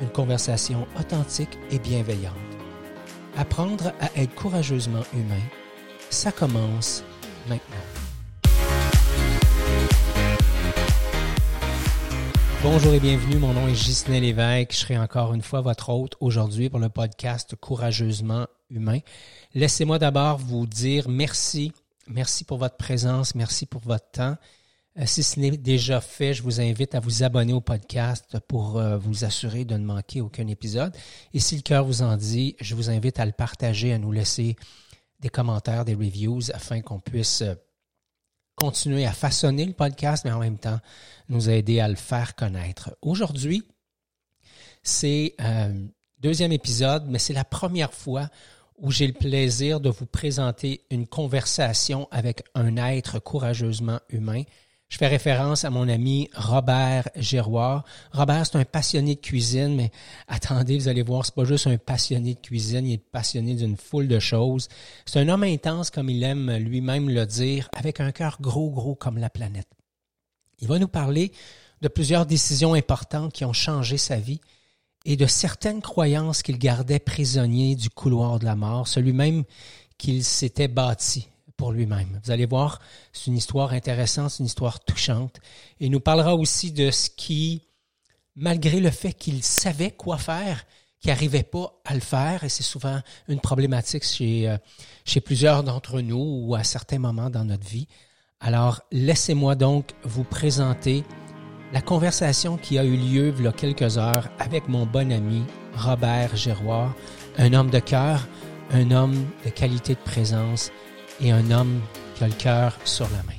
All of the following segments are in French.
une conversation authentique et bienveillante. Apprendre à être courageusement humain, ça commence maintenant. Bonjour et bienvenue, mon nom est Gisnel Lévesque. Je serai encore une fois votre hôte aujourd'hui pour le podcast Courageusement humain. Laissez-moi d'abord vous dire merci. Merci pour votre présence, merci pour votre temps. Euh, si ce n'est déjà fait, je vous invite à vous abonner au podcast pour euh, vous assurer de ne manquer aucun épisode. Et si le cœur vous en dit, je vous invite à le partager, à nous laisser des commentaires, des reviews afin qu'on puisse euh, continuer à façonner le podcast, mais en même temps nous aider à le faire connaître. Aujourd'hui, c'est euh, deuxième épisode, mais c'est la première fois où j'ai le plaisir de vous présenter une conversation avec un être courageusement humain. Je fais référence à mon ami Robert Giroir. Robert, c'est un passionné de cuisine, mais attendez, vous allez voir, c'est pas juste un passionné de cuisine, il est passionné d'une foule de choses. C'est un homme intense, comme il aime lui-même le dire, avec un cœur gros, gros comme la planète. Il va nous parler de plusieurs décisions importantes qui ont changé sa vie et de certaines croyances qu'il gardait prisonnier du couloir de la mort, celui même qu'il s'était bâti pour lui-même. Vous allez voir, c'est une histoire intéressante, c'est une histoire touchante. Il nous parlera aussi de ce qui, malgré le fait qu'il savait quoi faire, qui n'arrivait pas à le faire, et c'est souvent une problématique chez, euh, chez plusieurs d'entre nous ou à certains moments dans notre vie. Alors, laissez-moi donc vous présenter la conversation qui a eu lieu il y a quelques heures avec mon bon ami Robert Giroir, un homme de cœur, un homme de qualité de présence et un homme qui a le cœur sur la main.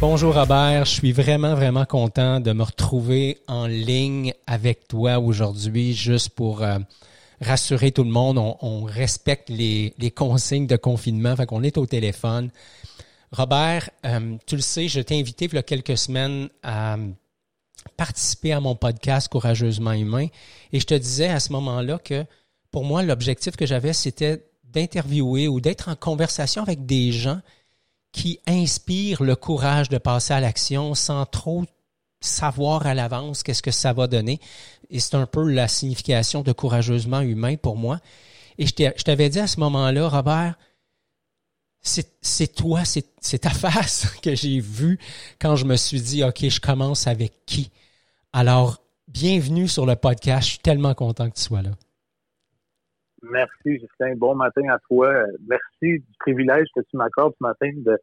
Bonjour Robert, je suis vraiment, vraiment content de me retrouver en ligne avec toi aujourd'hui, juste pour euh, rassurer tout le monde. On, respecte les, consignes de confinement, fait qu'on est au téléphone. Robert, euh, tu le sais, je t'ai invité il y a quelques semaines à participer à mon podcast Courageusement Humain et je te disais à ce moment-là que pour moi, l'objectif que j'avais, c'était d'interviewer ou d'être en conversation avec des gens qui inspirent le courage de passer à l'action sans trop savoir à l'avance qu'est-ce que ça va donner. Et c'est un peu la signification de courageusement humain pour moi. Et je t'avais dit à ce moment-là, Robert, c'est toi, c'est ta face que j'ai vue quand je me suis dit, OK, je commence avec qui? Alors, bienvenue sur le podcast. Je suis tellement content que tu sois là. Merci, Justin. Bon matin à toi. Merci du privilège que tu m'accordes ce matin de,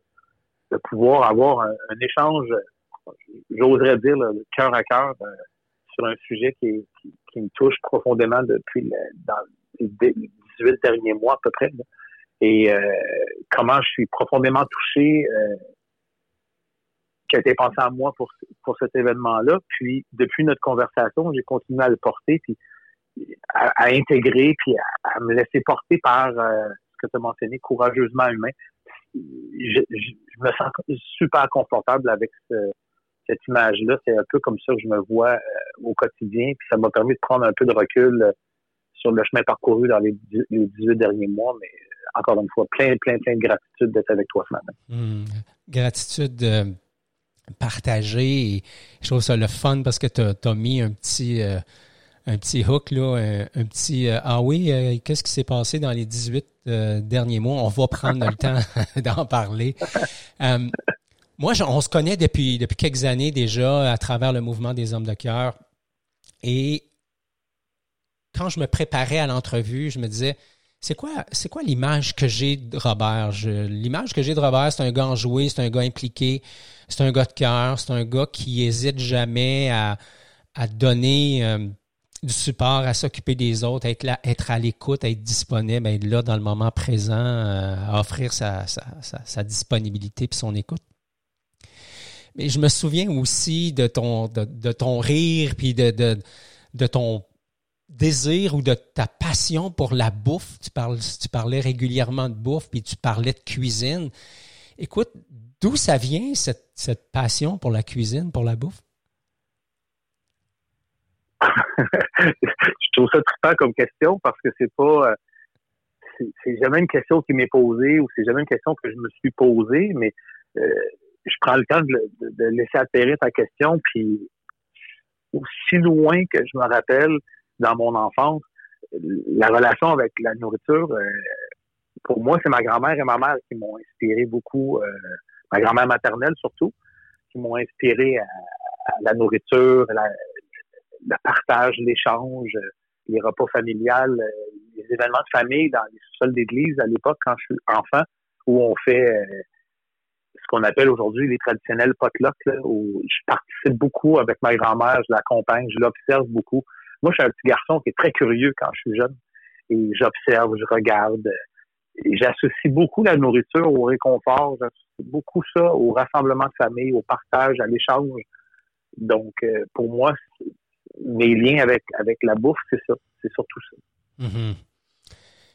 pouvoir avoir un, échange, j'oserais dire, cœur à cœur euh, sur un sujet qui, me touche profondément depuis les 18 derniers mois à peu près. Et euh, comment je suis profondément touché euh, qui a été pensé à moi pour, pour cet événement-là. Puis, depuis notre conversation, j'ai continué à le porter. À, intégrer puis à, me laisser porter par euh, ce que tu as mentionné, courageusement humain. Je, me sens super confortable avec cette image-là. C'est un peu comme ça que je me vois euh, au quotidien. Puis ça m'a permis de prendre un peu de recul euh, sur le chemin parcouru dans les, les 18 derniers mois. Mais encore une fois, plein, plein, plein de gratitude d'être avec toi ce matin. Hmm. Gratitude partagée. je trouve ça le fun parce que tu as, mis un petit un petit hook, là, un, petit euh, Ah oui, euh, qu'est-ce qui s'est passé dans les 18 euh, derniers mois? On va prendre le temps d'en parler. moi, on se connaît depuis, depuis quelques années déjà à travers le mouvement des hommes de cœur. Et quand je me préparais à l'entrevue, je me disais, c'est quoi, c'est quoi l'image que j'ai de Robert? l'image que j'ai de Robert, c'est un gars enjoué, c'est un gars impliqué, c'est un gars de cœur, c'est un gars qui hésite jamais à, à donner du support, à s'occuper des autres, être là, être à l'écoute, être disponible, être là dans le moment présent, euh, offrir sa, sa, sa, disponibilité puis son écoute. Mais je me souviens aussi de ton, de, ton rire, puis de, de, de ton désir ou de ta passion pour la bouffe. Tu, parles, tu parlais régulièrement de bouffe, puis tu parlais de cuisine. Écoute, d'où ça vient, cette, cette passion pour la cuisine, pour la bouffe? je trouve ça trippant comme question parce que c'est pas euh, c'est jamais une question qui m'est posée ou c'est jamais une question que je me suis posée, mais euh, je prends le temps de, de, laisser atterrir ta question, puis aussi loin que je me rappelle dans mon enfance, la relation avec la nourriture, euh, pour moi, c'est ma grand-mère et ma mère qui m'ont inspiré beaucoup, ma grand-mère maternelle surtout, qui m'ont inspiré à, la nourriture, la, le partage, l'échange, les repas familiales, les événements de famille dans les sous-sols d'église à l'époque quand je suis enfant, où on fait euh, ce qu'on appelle aujourd'hui les traditionnels potlucks, où je participe beaucoup avec ma grand-mère, je l'accompagne, je l'observe beaucoup. Moi, je suis un petit garçon qui est très curieux quand je suis jeune. Et j'observe, je regarde. Et j'associe beaucoup la nourriture au réconfort. J'associe beaucoup ça au rassemblement de famille, au partage, à l'échange. Donc, euh, pour moi, mes liens avec, avec la bouffe, c'est ça. C'est surtout ça. Mm-hmm.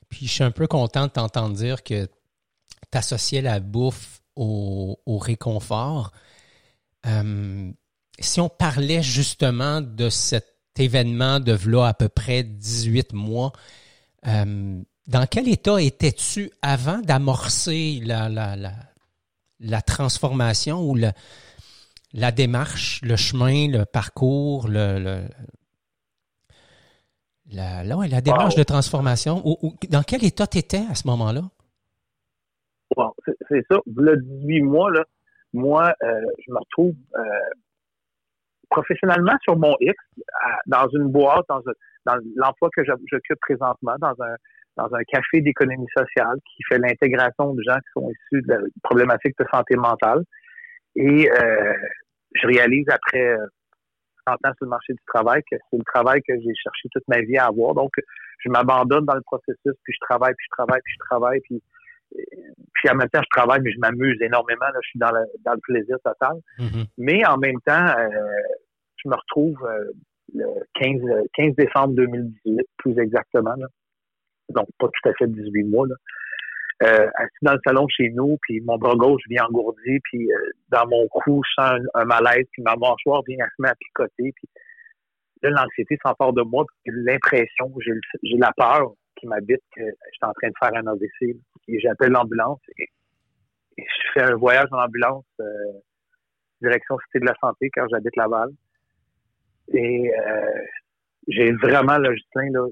Puis je suis un peu content de t'entendre dire que tu associais la bouffe au, réconfort. Euh, si on parlait justement de cet événement de v'là à peu près 18 mois, euh, dans quel état étais-tu avant d'amorcer la, la, la, la, transformation ou le, la démarche, le chemin, le parcours, le, la, la, démarche de transformation. dans quel état tu étais à ce moment-là? c'est ça. Le 18 mois, là, moi, euh, je me retrouve euh, professionnellement sur mon X, dans une boîte, dans, l'emploi que j'occupe présentement, dans un, dans un café d'économie sociale qui fait l'intégration de gens qui sont issus de la problématique de santé mentale. Et euh, je réalise après 30 ans sur le marché du travail que c'est le travail que j'ai cherché toute ma vie à avoir. Donc, je m'abandonne dans le processus, puis je travaille, puis je travaille, puis je travaille, puis puis en même temps, je travaille, mais je m'amuse énormément. Là, je suis dans le, dans le plaisir total. Mm-hmm. Mais en même temps, euh, je me retrouve euh, le 15, 15 décembre 2018, plus exactement. Donc, pas tout à fait 18 mois. Là euh, assis dans le salon chez nous, puis mon bras gauche vient engourdi, puis euh, dans mon cou, je sens un, malaise, puis ma mâchoire vient à se mettre à picoter, puis là, l'anxiété s'empare de moi, puis l'impression, j'ai la peur qui m'habite que je suis en train de faire un AVC, et j'appelle l'ambulance, et, je fais un voyage en ambulance euh, direction Cité de la Santé, car j'habite Laval, et j'ai vraiment, là, Justin, là,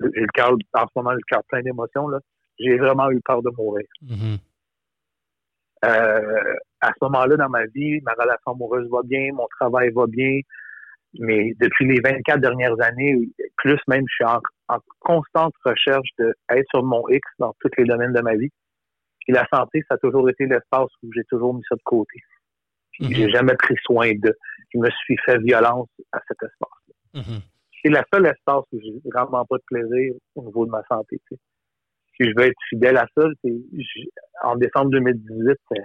j'ai le cœur, en ce moment, le cœur plein d'émotions, là. J'ai vraiment eu peur de mourir. Mm-hmm. Euh, à ce moment-là, dans ma vie, ma relation amoureuse va bien, mon travail va bien, mais depuis les 24 dernières années, plus même, je suis en, constante recherche d'être sur mon X dans tous les domaines de ma vie. Puis la santé, ça a toujours été l'espace où j'ai toujours mis ça de côté. Mm-hmm. J'ai jamais pris soin de. Je me suis fait violence à cet espace-là. Mm-hmm c'est la seule espace où j'ai vraiment pas de plaisir au niveau de ma santé. Si je veux être fidèle à ça, en décembre 2018, euh,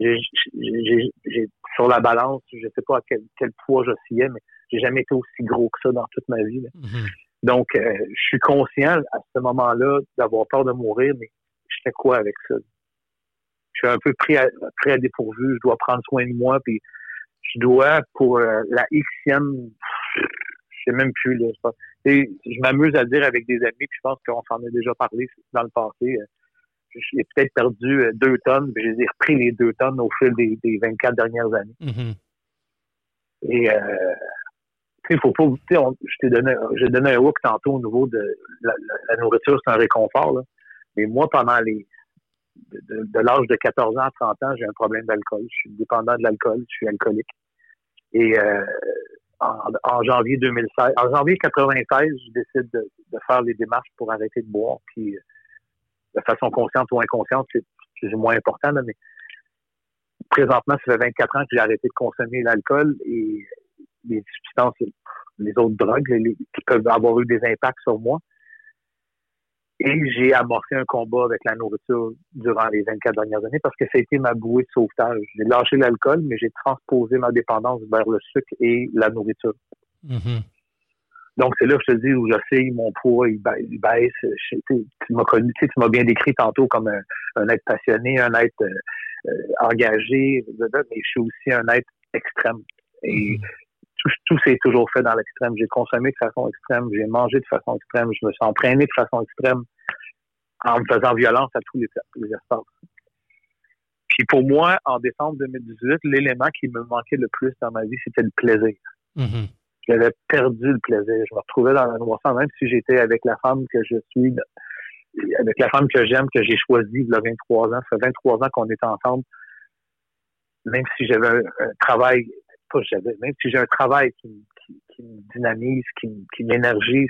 j'ai sur la balance, je sais pas à quel, poids j'oscillais, mais j'ai jamais été aussi gros que ça dans toute ma vie. Mm-hmm. Donc, euh, je suis conscient à ce moment-là d'avoir peur de mourir, mais je fais quoi avec ça? Je suis un peu pris à, pris à dépourvu, je dois prendre soin de moi, puis je dois, pour euh, la Xème sais même plus. Là, je m'amuse à dire avec des amis, puis je pense qu'on s'en a déjà parlé dans le passé. Euh, j'ai peut-être perdu euh, deux tonnes, puis j'ai repris les deux tonnes au fil des, des 24 dernières années. Mm-hmm. Et euh, il faut pas, je t'ai donné, j'ai donné un hook tantôt au niveau de la, nourriture, c'est un réconfort. Là. Mais moi, pendant les de, l'âge de 14 ans à 30 ans, j'ai un problème d'alcool. Je suis dépendant de l'alcool, je suis alcoolique. Et euh, en, janvier 2016. En janvier 96, je décide de, faire les démarches pour arrêter de boire. Puis, euh, de façon consciente ou inconsciente, c'est plus ou moins important, mais présentement, ça fait 24 ans que j'ai arrêté de consommer l'alcool et les substances, les autres drogues qui peuvent avoir eu des impacts sur moi. Et j'ai amorcé un combat avec la nourriture durant les 24 dernières années parce que ça a été ma bouée de sauvetage. J'ai lâché l'alcool, mais j'ai transposé ma dépendance vers le sucre et la nourriture. Mm-hmm. Donc, c'est là que je te dis où je sais, mon poids, il baisse. tu m'as connu, tu m'as bien décrit tantôt comme un, être passionné, un être euh, euh, engagé, mais je suis aussi un être extrême. Et mm-hmm. Tout, tout s'est toujours fait dans l'extrême. J'ai consommé de façon extrême, j'ai mangé de façon extrême, je me suis entraîné de façon extrême en me faisant violence à tous les, les espaces. Puis pour moi, en décembre 2018, l'élément qui me manquait le plus dans ma vie, c'était le plaisir. Mm-hmm j'avais perdu le plaisir. Je me retrouvais dans la noirceur, même si j'étais avec la femme que je suis, avec la femme que j'aime, que j'ai choisie il y a 23 ans. Ça fait 23 ans qu'on est ensemble. Même si j'avais un, travail, même si j'ai un travail qui, me dynamise, qui, qui m'énergise,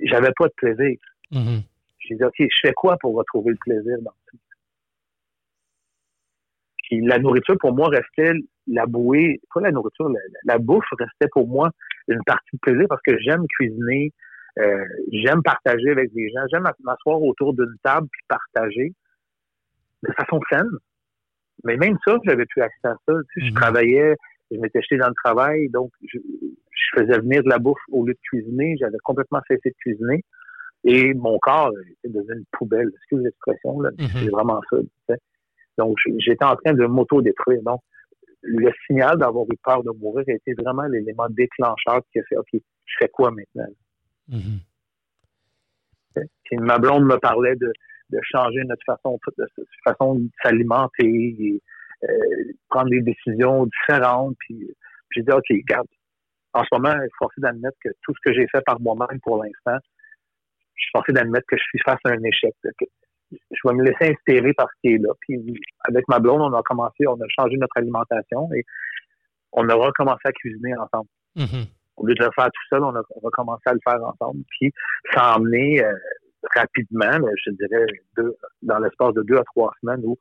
j'avais pas de plaisir. Mm-hmm. J'ai dit, OK, je fais quoi pour retrouver le plaisir dans tout? Puis la nourriture, pour moi, restait la bouée, pas la nourriture, la, bouffe restait pour moi une partie de plaisir parce que j'aime cuisiner, euh, j'aime partager avec des gens, j'aime m'asseoir autour d'une table puis partager de façon saine. Mais même ça, j'avais plus accès à ça. Je mhm. travaillais, je m'étais jeté dans le travail, donc je, faisais venir de la bouffe au lieu de cuisiner. J'avais complètement cessé de cuisiner. Et mon corps était devenu une poubelle. Excusez l'expression, là. Mhm. C'est vraiment ça. Donc, j'étais en train de m'auto-détruire. Donc, le signal d'avoir eu peur de mourir a été vraiment l'élément déclencheur qui a fait OK, je fais quoi maintenant? Mm-hmm. ma blonde me parlait de, changer notre façon de, façon de s'alimenter, prendre des décisions différentes. Puis, j'ai dit OK, regarde, en ce moment, je suis forcé d'admettre que tout ce que j'ai fait par moi-même pour l'instant, je suis forcé d'admettre que je suis face à un échec je vais me laisser inspirer par ce qui est là. Puis avec ma blonde, on a commencé, on a changé notre alimentation et on a recommencé à cuisiner ensemble. Mm-hmm. Au lieu de le faire tout seul, on a, recommencé à le faire ensemble. Puis ça a amené euh, rapidement, je dirais, dans l'espace de deux à trois semaines où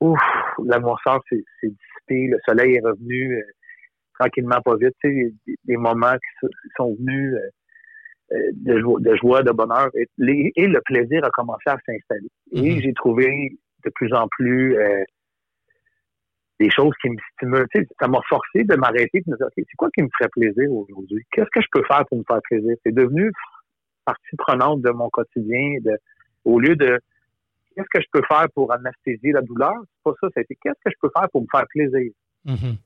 ouf, l'atmosphère s'est dissipée, le soleil est revenu euh, tranquillement, pas vite. Tu sais, des, moments qui, sont venus. Euh, de, joie, de joie, de bonheur. Et, le plaisir a commencé à s'installer. Et mm-hmm. j'ai trouvé de plus en plus euh, des choses qui me stimulent. ça m'a forcé de m'arrêter de me dire, OK, c'est quoi qui me ferait plaisir aujourd'hui? Qu'est-ce que je peux faire pour me faire plaisir? C'est devenu partie prenante de mon quotidien. De, au lieu de qu'est-ce que je peux faire pour anesthésier la douleur? C'est pas ça. C'était qu'est-ce que je peux faire pour me faire plaisir? Mm-hmm.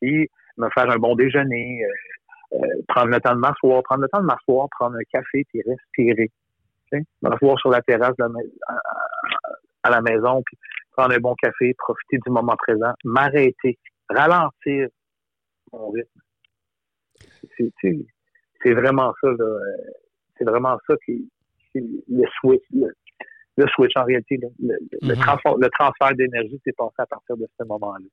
Puis me faire un bon déjeuner, euh, euh, prendre le temps de m'asseoir, prendre le temps de m'asseoir, prendre un café puis respirer. M'asseoir sur la terrasse à, la maison, puis prendre un bon café, profiter du moment présent, m'arrêter, ralentir mon rythme. C'est vraiment ça, c'est vraiment ça qui, le switch, le, switch en réalité, le, mm-hmm. le transfert d'énergie s'est passé à partir de ce moment-là.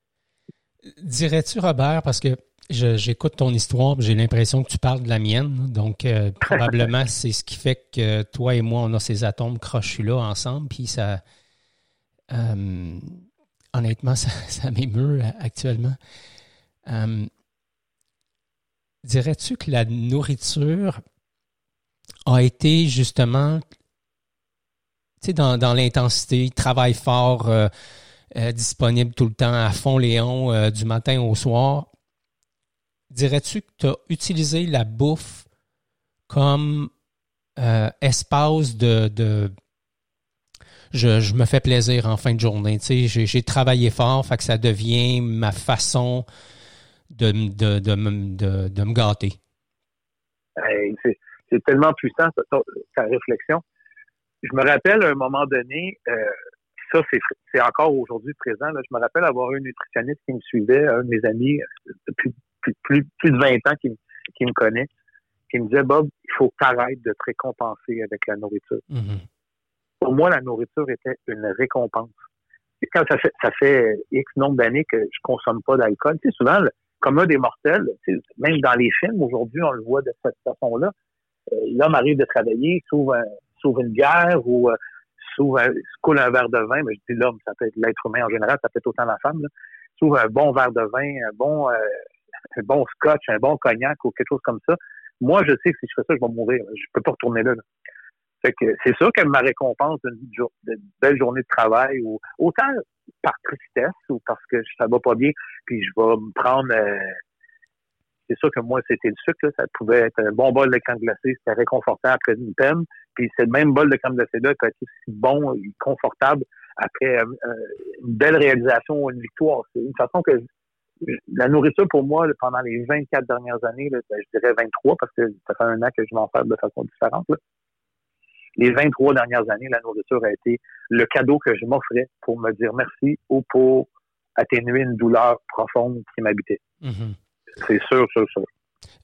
Dirais-tu, Robert, parce que j'écoute ton histoire, j'ai l'impression que tu parles de la mienne, donc euh, probablement c'est ce qui fait que toi et moi, on a ces atomes crochus là ensemble, puis ça, euh, honnêtement, ça, m'émeut actuellement. Euh, dirais-tu que la nourriture a été justement, dans, dans l'intensité, travail fort, euh, disponible tout le temps à fond Léon euh, du matin au soir. Dirais-tu que tu as utilisé la bouffe comme euh, espace de, je, me fais plaisir en fin de journée. J'ai travaillé fort, fait que ça devient ma façon de, de, de, de me gâter. c'est tellement puissant, ta, réflexion. Je me rappelle à un moment donné, ça, c'est encore aujourd'hui présent. Je me rappelle avoir un nutritionniste qui me suivait, un de mes amis euh, depuis plus, plus, de 20 ans qui, qui, me connaît, qui me disait, Bob, il faut que de te récompenser avec la nourriture. Mm-hmm. Pour moi, la nourriture était une récompense. Et quand ça fait, ça fait X nombre d'années que je consomme pas d'alcool, tu sais, souvent, comme un des mortels, même dans les films, aujourd'hui, on le voit de cette façon-là. Euh, l'homme arrive de travailler, s'ouvre, une bière ou euh, s'ouvre coule un verre de vin, mais je dis l'homme, ça peut être l'être humain en général, ça peut être autant la femme, s'ouvre un bon verre de vin, un bon, euh, un bon scotch, un bon cognac ou quelque chose comme ça. Moi, je sais que si je fais ça, je vais mourir. Je peux pas retourner là. Que c'est sûr que ma récompense d'une belle journée de travail, ou autant par tristesse ou parce que ça va pas bien, puis je vais me prendre euh, c'est sûr que moi, c'était le sucre, ça pouvait être un bon bol de crème glacée, c'était réconfortant après une peine. Puis c'est le même bol de crème glacée-là qui a été aussi bon et confortable après euh, euh, une belle réalisation ou une victoire. C'est une façon que la nourriture pour moi, pendant les 24 dernières années, ben, je dirais 23 parce que ça fait un an que je m'en fais de façon différente. Les 23 dernières années, la nourriture a été le cadeau que je m'offrais pour me dire merci ou pour atténuer une douleur profonde qui m'habitait. Mm-hmm. C'est sûr, sûr, sûr.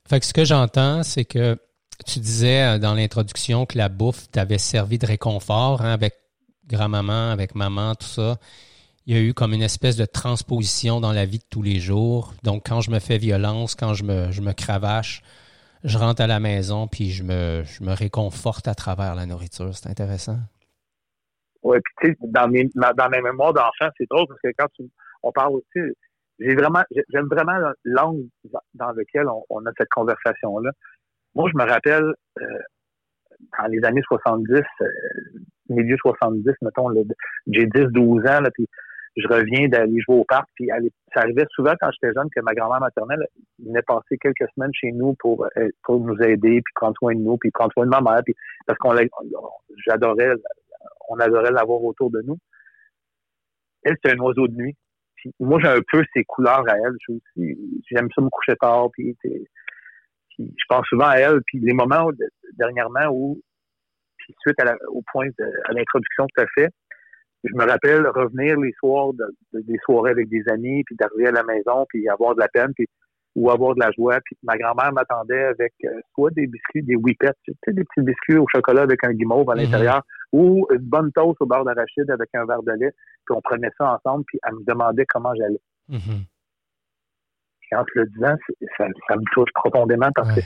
Fait que ce que j'entends, c'est que tu disais euh, dans l'introduction que la bouffe t'avait servi de réconfort hein, avec grand-maman, avec maman, tout ça. Il y a eu comme une espèce de transposition dans la vie de tous les jours. Donc, quand je me fais violence, quand je me, je me cravache, je rentre à la maison puis je me, je me réconforte à travers la nourriture. C'est intéressant. Oui, puis tu sais, dans mes, dans mes mémoires d'enfant, c'est drôle parce que quand on parle aussi, j'ai vraiment, j'aime vraiment l'angle dans lequel on, a cette conversation-là. Moi, je me rappelle, euh, dans les années 70, euh, milieu 70, mettons, j'ai 10, 12 ans, là, puis je reviens d'aller jouer au parc, puis ça arrivait souvent quand j'étais jeune que ma grand-mère maternelle venait passer quelques semaines chez nous pour, euh, pour nous aider, puis prendre soin de nous, puis prendre soin de ma mère, puis parce qu'on j'adorais, on adorait l'avoir autour de nous. Elle, c'est un oiseau de nuit moi, j'ai un peu ces couleurs à elle. J'aime ça me coucher tard. Puis, je pense souvent à elle. Puis les moments dernièrement où, suite au point de, à l'introduction que tu as fait, je me rappelle revenir les soirs des soirées avec des amis, puis d'arriver à la maison, puis avoir de la peine, ou avoir de la joie. Puis ma grand-mère m'attendait avec euh, soit des biscuits, des whippets, tu sais, des petits biscuits au chocolat avec un guimauve à mm-hmm. l'intérieur, ou une bonne toast au beurre d'arachide avec un verre de lait. Puis on prenait ça ensemble, puis elle me demandait comment j'allais. Mm-hmm. en te le disant, ça, me touche profondément parce que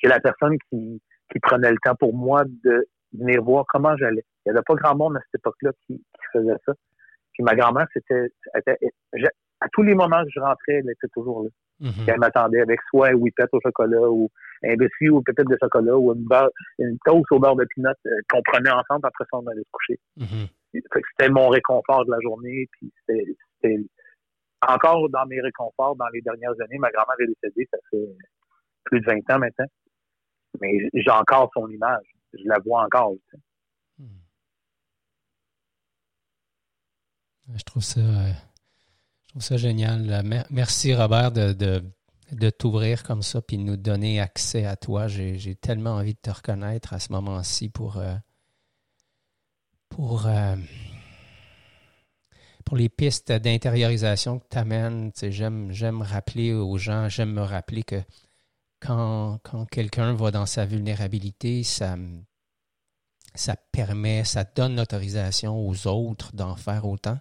c'est la personne qui, qui prenait le temps pour moi de venir voir comment j'allais. Il n'y avait pas grand monde à cette époque-là qui, qui faisait ça. Puis ma grand-mère, c'était, à tous les moments que je rentrais, elle était toujours là. Mm-hmm. Elle m'attendait avec soit un whippet au chocolat ou un biscuit ou peut-être de chocolat ou une, beurre, une toast au beurre de pinot euh, qu'on prenait ensemble après ça on allait se coucher. Mm-hmm. C'était mon réconfort de la journée. Puis c'était encore dans mes réconforts dans les dernières années. Ma grand-mère est décédée, ça fait plus de 20 ans maintenant. Mais j'ai encore son image. Je la vois encore. Mm. Je trouve ça euh, je trouve ça génial. Merci, Robert, de, de, t'ouvrir comme ça puis de nous donner accès à toi. J'ai tellement envie de te reconnaître à ce moment-ci pour, euh, pour, euh, pour les pistes d'intériorisation que tu amènes. J'aime rappeler aux gens, j'aime me rappeler que quand, quand quelqu'un va dans sa vulnérabilité, ça, ça permet, ça donne l'autorisation aux autres d'en faire autant.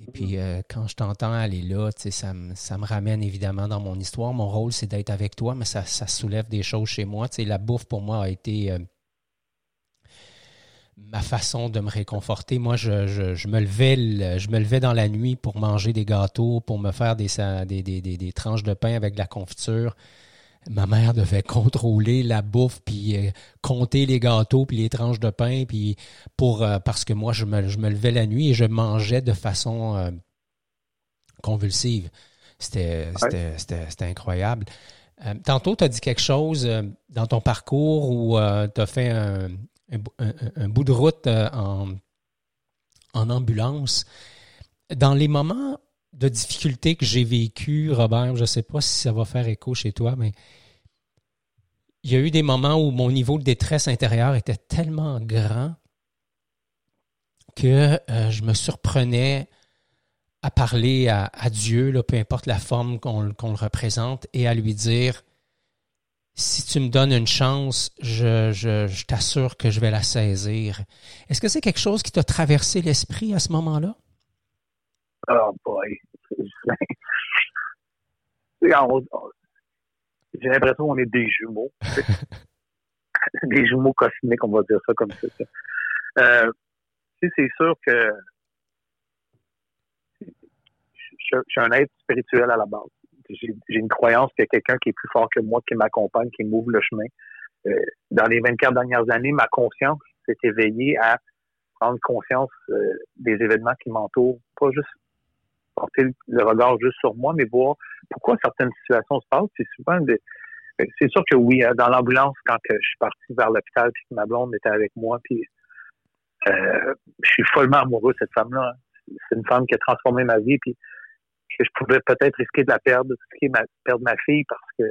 Et puis, euh, quand je t'entends aller là, ça, me, ça me ramène évidemment dans mon histoire. Mon rôle, c'est d'être avec toi, mais ça, ça, soulève des choses chez moi. la bouffe, pour moi, a été euh, ma façon de me réconforter. Moi, je, je, me levais, je me levais dans la nuit pour manger des gâteaux, pour me faire des, des, des, des tranches de pain avec de la confiture ma mère devait contrôler la bouffe puis euh, compter les gâteaux puis les tranches de pain puis pour euh, parce que moi je me, je me levais la nuit et je mangeais de façon euh, convulsive. C'était c'était incroyable. tantôt, tu as dit quelque chose dans ton parcours où tu as fait un, un, bout de route en, en ambulance. Dans les moments de difficultés que j'ai vécues, Robert, je ne sais pas si ça va faire écho chez toi, mais il y a eu des moments où mon niveau de détresse intérieure était tellement grand que euh, je me surprenais à parler à, Dieu, peu importe la forme qu'on le représente, et à lui dire, si tu me donnes une chance, je, je t'assure que je vais la saisir. Est-ce que c'est quelque chose qui t'a traversé l'esprit à ce moment-là? Oh boy. J'ai l'impression qu'on est des jumeaux. des jumeaux cosmiques, on va dire ça comme ça. Euh, c'est sûr que je, suis un être spirituel à la base. J'ai une croyance qu'il y a quelqu'un qui est plus fort que moi, qui m'accompagne, qui m'ouvre le chemin. euh, dans les 24 dernières années, ma conscience s'est éveillée à prendre conscience euh, des événements qui m'entourent, pas juste porter le regard juste sur moi, mais voir pourquoi certaines situations se passent. C'est souvent des, c'est sûr que oui, hein, dans l'ambulance, quand je suis parti vers l'hôpital, puis que ma blonde était avec moi, puis euh, je suis follement amoureux de cette femme-là. Hein. C'est une femme qui a transformé ma vie, puis que je pouvais peut-être risquer de la perdre, risquer de perdre ma fille parce que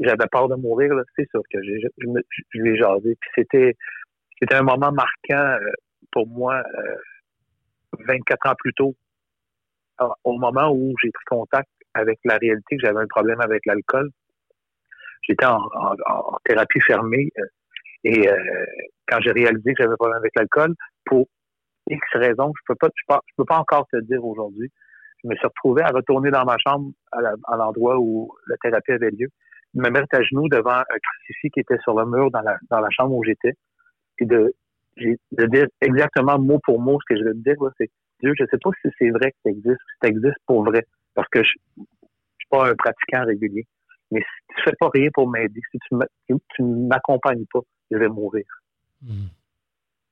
j'avais peur de mourir. C'est sûr que je, je, l'ai jasé. Puis c'était c'était un moment marquant euh, pour moi 24 euh, ans plus tôt, au moment où j'ai pris contact avec la réalité que j'avais un problème avec l'alcool. J'étais en, thérapie fermée euh, et quand j'ai réalisé que j'avais un problème avec l'alcool, pour X raisons, je peux pas, je peux pas encore te dire aujourd'hui, je me suis retrouvé à retourner dans ma chambre à l'endroit où la thérapie avait lieu, me mettre à genoux devant un crucifix qui était sur le mur dans la, chambre où j'étais, puis de, de dire exactement mot pour mot ce que je vais te dire, c'est Dieu, je sais pas si c'est vrai que ça existe, si ça existe pour vrai, parce que je, je suis pas un pratiquant régulier. Mais si tu fais pas rien pour m'aider, si tu ne m'accompagnes pas, je vais mourir. Mm.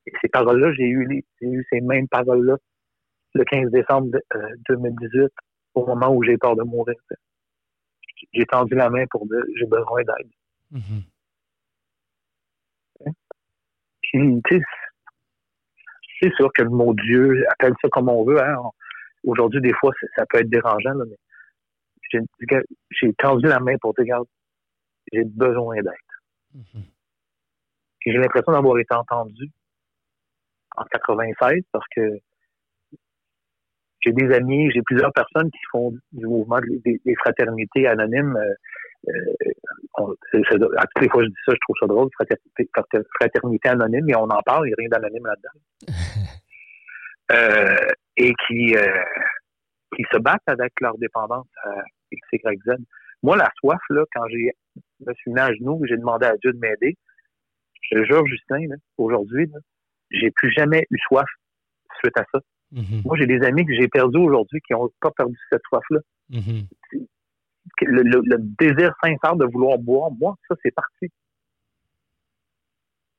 Et ces paroles-là, j'ai eu, eu ces mêmes paroles-là le 15 décembre 2018, euh, au moment où j'ai peur de mourir. J'ai tendu la main pour dire j'ai besoin d'aide. Mm-hmm. C'est sûr que le mot Dieu, appelle ça comme on veut. Hein. Aujourd'hui, des fois, ça peut être dérangeant, mais j'ai tendu la main pour dire, regarde, j'ai besoin d'aide. Mm-hmm. J'ai l'impression d'avoir été entendu en 96 parce que j'ai des amis, j'ai plusieurs personnes qui font du mouvement des, fraternités anonymes. Euh, à toutes les fois que je dis ça, je trouve ça drôle, fraternité, fraternité anonyme, mais on en parle, il n'y a rien d'anonyme là-dedans. euh, et qui, euh, qui se battent avec leur dépendance à XYZ. Moi, la soif, là, quand j'ai me suis mis à genoux, j'ai demandé à Dieu de m'aider. Je te jure, Justin, aujourd'hui, j'ai plus jamais eu soif suite à ça. Mm-hmm. Moi, j'ai des amis que j'ai perdus aujourd'hui qui n'ont pas perdu cette soif-là. Mm-hmm. Le, désir sincère de vouloir boire, moi, ça, c'est parti.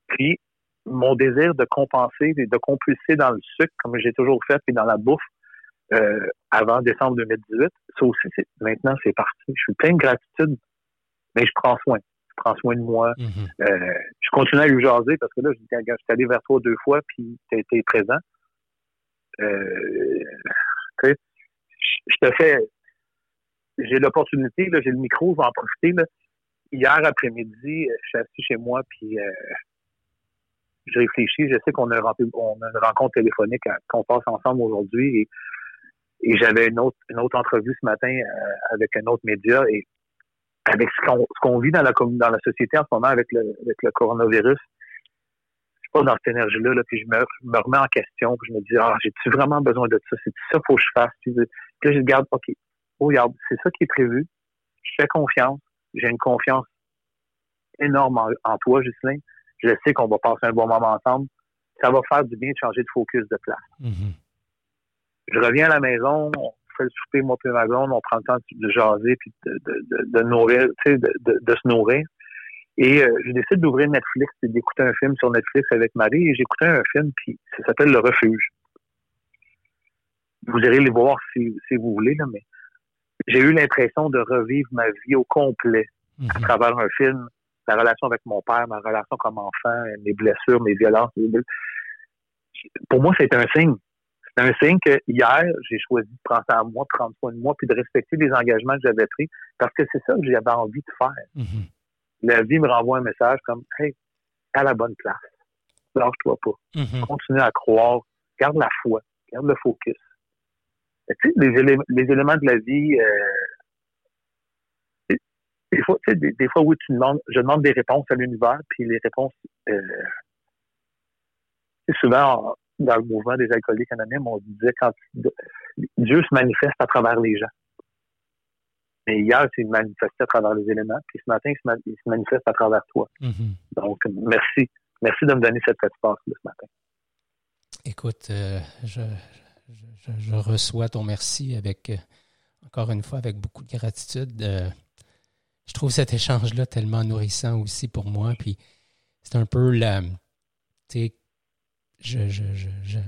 Puis, mon désir de compenser et de compulser dans le sucre, comme j'ai toujours fait, puis dans la bouffe, euh, avant décembre 2018, ça aussi, maintenant, c'est parti. Je suis plein de gratitude, mais je prends soin. Je prends soin de moi. Mm-hmm. Euh, je continue à lui jaser parce que là, je suis allé vers toi deux fois, puis tu as été présent. Euh, je te fais, j'ai l'opportunité, j'ai le micro, je vais en profiter. Hier après-midi, je suis assis chez moi, puis euh, je réfléchis. Je sais qu'on a, une rencontre téléphonique qu'on passe ensemble aujourd'hui, et, j'avais une autre, une autre entrevue ce matin euh, avec un autre média, et avec ce qu'on vit dans la, dans la société en ce moment avec le, avec le coronavirus, pas dans cette énergie-là, là, puis je me, me, remets en question, puis je me dis, ah, j'ai-tu vraiment besoin de ça? C'est ça qu'il faut que je fasse? Puis, là, je regarde, OK, regarde, c'est ça qui est prévu. Je fais confiance. J'ai une confiance énorme en, toi, Justin. Je sais qu'on va passer un bon moment ensemble. Ça va faire du bien de changer de focus de place. Mm-hmm. Je reviens à la maison, on fait le souper, moi et ma blonde, on prend le temps de jaser puis de, de, de, de nourrir, tu sais, de, de, se nourrir. Et euh, je décide d'ouvrir Netflix et d'écouter un film sur Netflix avec Marie. Et j'écoutais un film, qui ça s'appelle Le Refuge. Vous irez les voir si, si vous voulez, là, mais j'ai eu l'impression de revivre ma vie au complet à mhm. travers un film. Ma relation avec mon père, ma relation comme enfant, mes blessures, mes violences. Pour moi, c'est un signe. C'est un signe que hier, j'ai choisi de prendre ça à moi, de prendre soin de moi, puis de respecter les engagements que j'avais pris, parce que c'est ça que j'avais envie de faire. Mhm la vie me renvoie un message comme Hey, à la bonne place. Lâche-toi pas. Mm-hmm. Continue à croire. Garde la foi. Garde le focus. Tu sais, les, éléments, les éléments de la vie, euh, des fois, tu sais, des, fois, oui, tu demandes, je demande des réponses à l'univers, puis les réponses, euh, souvent, dans le mouvement des alcooliques anonymes, on disait quand Dieu se manifeste à travers les gens. Mais hier, il se manifesté à travers les éléments, puis ce matin, il se, manifeste à travers toi. Mm-hmm. Donc, merci. Merci de me donner cet espace ce matin. Écoute, euh, je, reçois ton merci avec, euh, encore une fois, avec beaucoup de gratitude. Euh, je trouve cet échange-là tellement nourrissant aussi pour moi. Puis c'est un peu la. Tu je, je, je,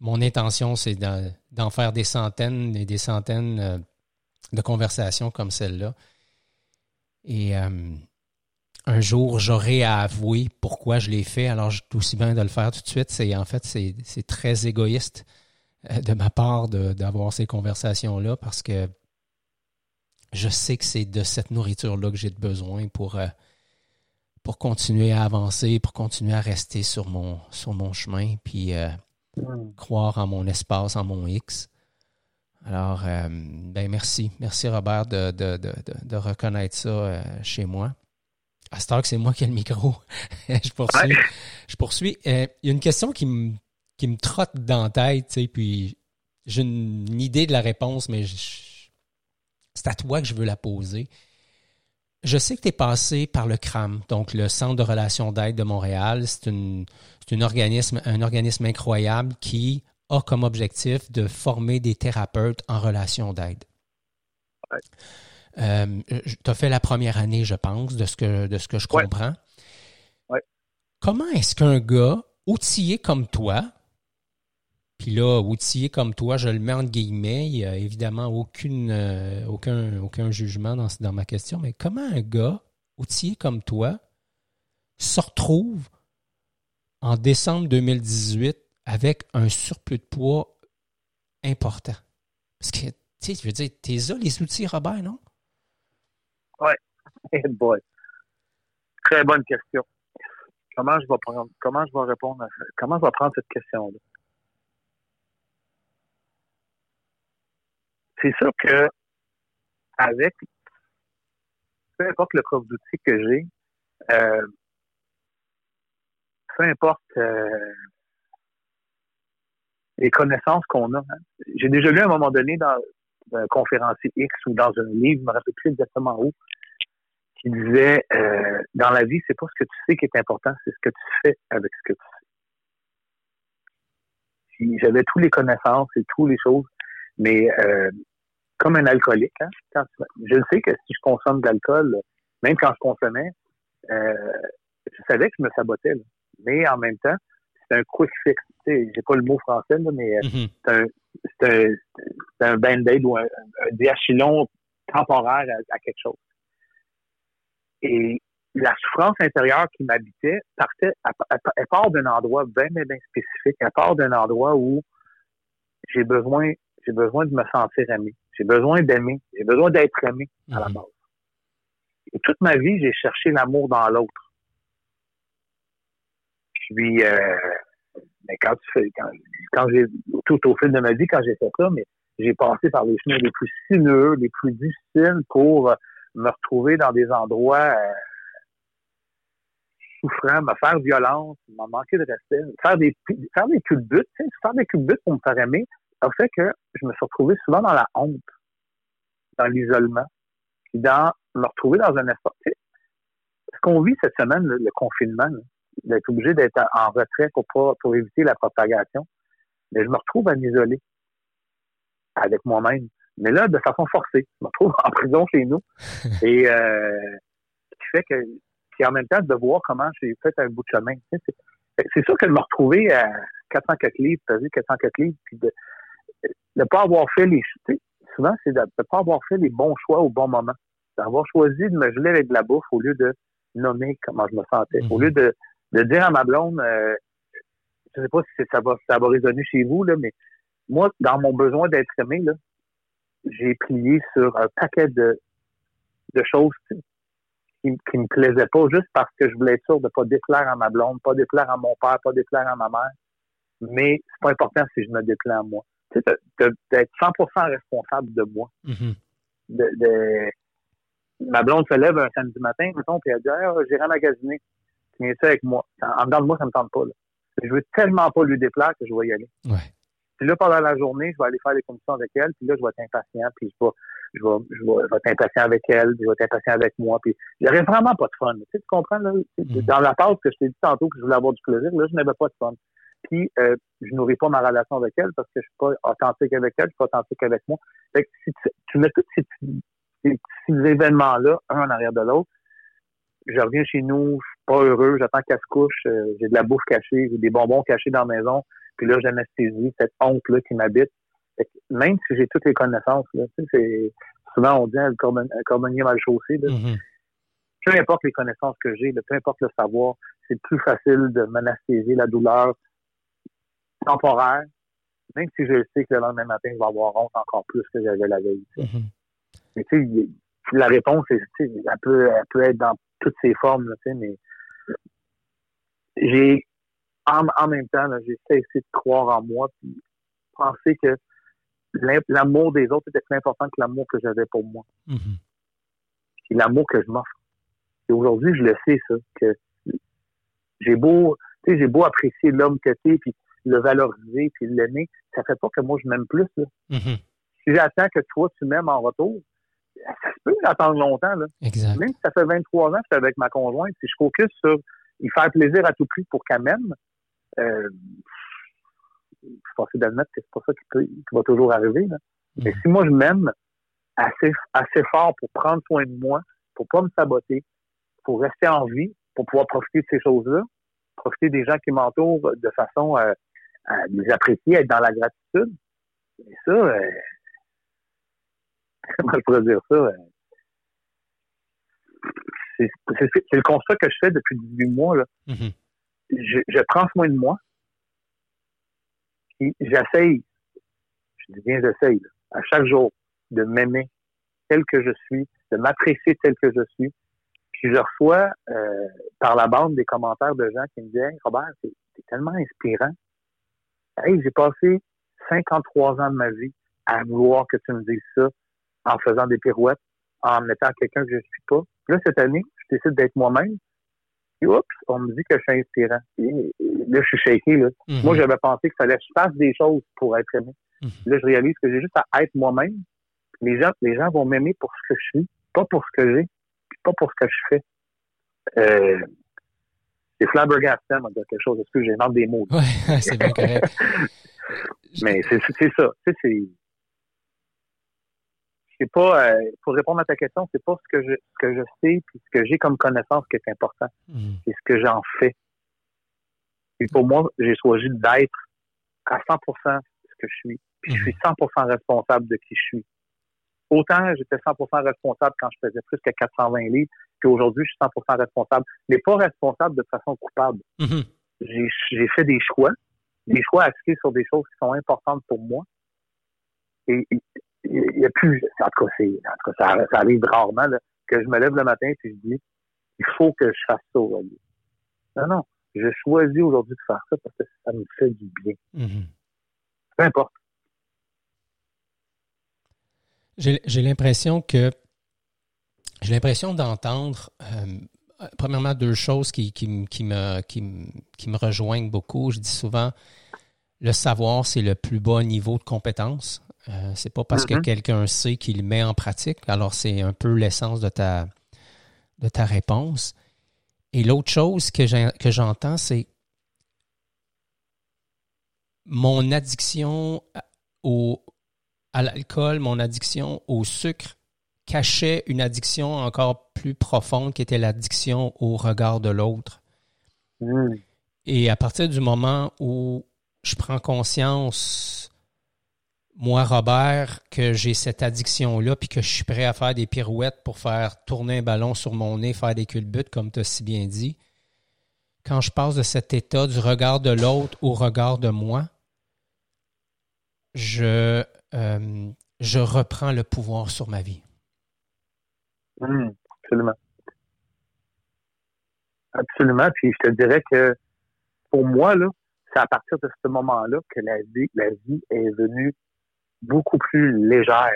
mon intention, c'est d'en faire des centaines et des centaines euh, de conversations comme celle-là. Et un jour, j'aurai à avouer pourquoi je l'ai fait. Alors, je suis aussi bien de le faire tout de suite. C'est en fait, c'est très égoïste de ma part d'avoir ces conversations-là parce que je sais que c'est de cette nourriture-là que j'ai besoin pour, euh, pour continuer à avancer, pour continuer à rester sur mon, sur mon chemin, puis euh, croire en mon espace, en mon X. Alors, ben merci. Merci Robert de, de, de, de reconnaître ça chez moi. À ce que c'est moi qui ai le micro. je poursuis. Je poursuis. Il y a une question qui me qui me trotte dans la tête, tu sais, puis j'ai une, idée de la réponse, mais c'est à toi que je veux la poser. Je sais que tu es passé par le CRAM, donc le Centre de relations d'aide de Montréal. C'est un organisme, un organisme incroyable qui a comme objectif de former des thérapeutes en relations d'aide. Euh, tu as fait la première année, je pense, de ce que, de ce que je comprends. Comment est-ce qu'un gars outillé comme toi, puis là, outillé comme toi, je le mets en guillemets. Il n'y a évidemment aucune, euh, aucun, aucun jugement dans, dans ma question, mais comment un gars outillé comme toi se retrouve en décembre 2018 avec un surplus de poids important? Parce que, tu sais, je veux dire, t'es là les outils, Robert, non? Oui. boy. Très bonne question. Comment je vais prendre, comment je vais répondre à ça? Comment je vais prendre cette question-là? C'est sûr que avec peu importe le coffre d'outils que j'ai, euh, peu importe euh, les connaissances qu'on a. Hein. J'ai déjà lu à un moment donné dans un conférencier X ou dans un livre, je me rappelle plus exactement où, qui disait euh, dans la vie, c'est pas ce que tu sais qui est important, c'est ce que tu fais avec ce que tu sais. J'avais toutes les connaissances et toutes les choses, mais comme un alcoolique. Hein? je sais que si je consomme de l'alcool, même quand je consommais, euh, je savais que je me sabotais. Mais en même temps, c'est un quick fix. J'ai pas le mot français, mais euh, mm-hmm. c'est un, un band-aid ou un, diachylon temporaire à, quelque chose. Et la souffrance intérieure qui m'habitait partait, elle, part d'un endroit bien, bien, bien spécifique. Elle part d'un endroit où j'ai besoin, j'ai besoin de me sentir aimé. J'ai besoin d'aimer. J'ai besoin d'être aimé à la mhm. base. Et toute ma vie, j'ai cherché l'amour dans l'autre. Puis, euh, mais quand tu fais, quand, j'ai, tout au fil de ma vie, quand j'ai fait ça, mais j'ai passé par les chemins les plus sinueux, les plus difficiles pour me retrouver dans des endroits euh, souffrants, me faire violence, me manquer de respect, faire des, faire des culbutes, faire des culbutes pour me faire aimer, a fait que je me suis retrouvé souvent dans la honte, dans l'isolement, puis dans me retrouver dans un espace. Ce qu'on vit cette semaine, le, confinement, d'être obligé d'être en retrait pour pas, pour éviter la propagation, mais je me retrouve à m'isoler avec moi-même. Mais là, de façon forcée. Je me retrouve en prison chez nous. Et euh, ce qui fait que puis en même temps de voir comment j'ai fait un bout de chemin. C'est sûr que de me retrouver à 404 livres, tu as vu 404 livres, puis de, ne pas avoir fait les souvent c'est de ne pas avoir fait les bons choix au bon moment. D'avoir choisi de me geler avec de la bouffe au lieu de nommer comment je me sentais. Au lieu de, de dire à ma blonde euh, je sais pas si ça va ça va résonner chez vous, là, mais moi, dans mon besoin d'être aimé, là, j'ai plié sur un paquet de, de choses qui, qui me plaisaient pas juste parce que je voulais être sûr de pas déplaire à ma blonde, pas déplaire à mon père, pas déplaire à ma mère. Mais c'est pas important si je me déplaire à moi d'être 100% responsable de moi. Mm-hmm. de, ma blonde se lève un samedi matin, mettons, puis elle dit ah, j'irai magasiner. Tu viens ça avec moi. En dedans de moi, ça me tente pas. Là. Je veux tellement pas lui déplaire que je vais y aller. Puis là, pendant la journée, je vais aller faire des commissions avec elle, puis là, je vais être impatient, puis je vais, je vais, je vais, être impatient avec elle, puis je vais être impatient avec moi, puis j'aurais vraiment pas de fun. Tu, sais, tu comprends, là? Mm-hmm. Dans la pause que je t'ai dit tantôt que je voulais avoir du plaisir, là, je n'avais pas de fun puis euh, je nourris pas ma relation avec elle parce que je suis pas authentique avec elle, je suis pas authentique avec moi. Fait que si tu, mets toutes ces, ces petits événements-là, un en arrière de l'autre. Je reviens chez nous, je suis pas heureux, j'attends qu'elle se couche, euh, j'ai de la bouffe cachée, j'ai des bonbons cachés dans la maison, puis là, j'anesthésie cette honte-là qui m'habite. Même si j'ai toutes les connaissances, là, c'est, souvent on dit un cordonnier mal chaussé, là. Mm-hmm. peu importe les connaissances que j'ai, peu importe le savoir, c'est plus facile de m'anesthésier la douleur temporaire, même si je sais que le lendemain matin, je vais avoir honte encore plus que j'avais la veille. Mm-hmm. Mais tu sais, la réponse, est, elle, peut, elle peut être dans toutes ses formes, tu sais, mais j'ai, en, en, même temps, j'ai cessé de croire en moi, puis penser que l'amour des autres était plus important que l'amour que j'avais pour moi. Mm-hmm. l'amour que je m'offre. Et aujourd'hui, je le sais, ça, que j'ai beau, tu sais, j'ai beau apprécier l'homme que t'es, puis le valoriser, puis l'aimer, ça fait pas que moi, je m'aime plus, là. Mm-hmm. Si j'attends que toi, tu m'aimes en retour, ça se peut attendre longtemps, là. Exact. Même si ça fait 23 ans que je suis avec ma conjointe, si je focus sur y faire plaisir à tout prix pour qu'elle m'aime, euh, je suis forcé d'admettre que c'est pas ça qui, va toujours arriver, là. Mais mm-hmm. si moi, je m'aime assez, assez fort pour prendre soin de moi, pour pas me saboter, pour rester en vie, pour pouvoir profiter de ces choses-là, profiter des gens qui m'entourent de façon euh, à les apprécier, être dans la gratitude. Et ça, euh, comment je pourrais dire ça? Euh, c'est le constat que je fais depuis 18 mois. Là. Mm-hmm. je, je, prends soin de moi. J'essaye, je dis bien j'essaye, à chaque jour, de m'aimer tel que je suis, de m'apprécier tel que je suis, je reçois euh, par la bande des commentaires de gens qui me disent Robert, c'est tellement inspirant. Hey, j'ai passé 53 ans de ma vie à vouloir que tu me dises ça en faisant des pirouettes, en mettant quelqu'un que je ne suis pas. Là, cette année, je décide d'être moi-même. Et oups, on me dit que je suis inspirant. là, je suis shaké. Là. Mm-hmm. Moi, j'avais pensé qu'il fallait que je fasse des choses pour être aimé. Mm-hmm. Là, je réalise que j'ai juste à être moi-même. Les gens, les gens vont m'aimer pour ce que je suis, pas pour ce que j'ai pas pour ce que je fais. Euh, c'est flabbergastant, on quelque chose. Est-ce que j'invente des mots? Oui, c'est bien correct. Mais c'est ça. C'est c'est pas euh, pour répondre à ta question, c'est pas ce que je ce que je sais puis ce que j'ai comme connaissance qui est important. Hmm. C'est ce que j'en fais. Et pour moi, j'ai choisi d'être à 100% ce que je suis. Puis je suis 100% hmm. responsable de qui je suis. Autant j'étais 100% responsable quand je faisais plus que 420 livres, qu'aujourd'hui, je suis 100% responsable. Mais pas responsable de façon coupable. Mm-hmm. J'ai fait des choix, des choix axés sur des choses qui sont importantes pour moi. Et il n'y a plus, en tout cas, ça, arrive rarement, que je me lève le matin et je dis, il faut que je fasse ça aujourd'hui. Non, non, je choisis aujourd'hui de faire ça parce que ça me fait du bien. Mm-hmm. Peu importe. J'ai l'impression que j'ai l'impression d'entendre euh, premièrement deux choses qui, qui, qui, me, qui, me rejoignent beaucoup. Je dis souvent le savoir, c'est le plus bas niveau de compétence. Euh, c'est pas parce que mm-hmm. quelqu'un sait qu'il met en pratique. Alors, c'est un peu l'essence de ta, de ta réponse. Et l'autre chose que j'entends, c'est mon addiction au, à l'alcool, mon addiction au sucre cachait une addiction encore plus profonde qui était l'addiction au regard de l'autre. Mm. Et à partir du moment où je prends conscience, moi, Robert, que j'ai cette addiction-là, puis que je suis prêt à faire des pirouettes pour faire tourner un ballon sur mon nez, faire des culbutes, comme tu as si bien dit, quand je passe de cet état du regard de l'autre au regard de moi, je, euh, je reprends le pouvoir sur ma vie. Mmh, absolument. Absolument. Puis je te dirais que pour moi, là, c'est à partir de ce moment-là que la vie, la vie est venue beaucoup plus légère.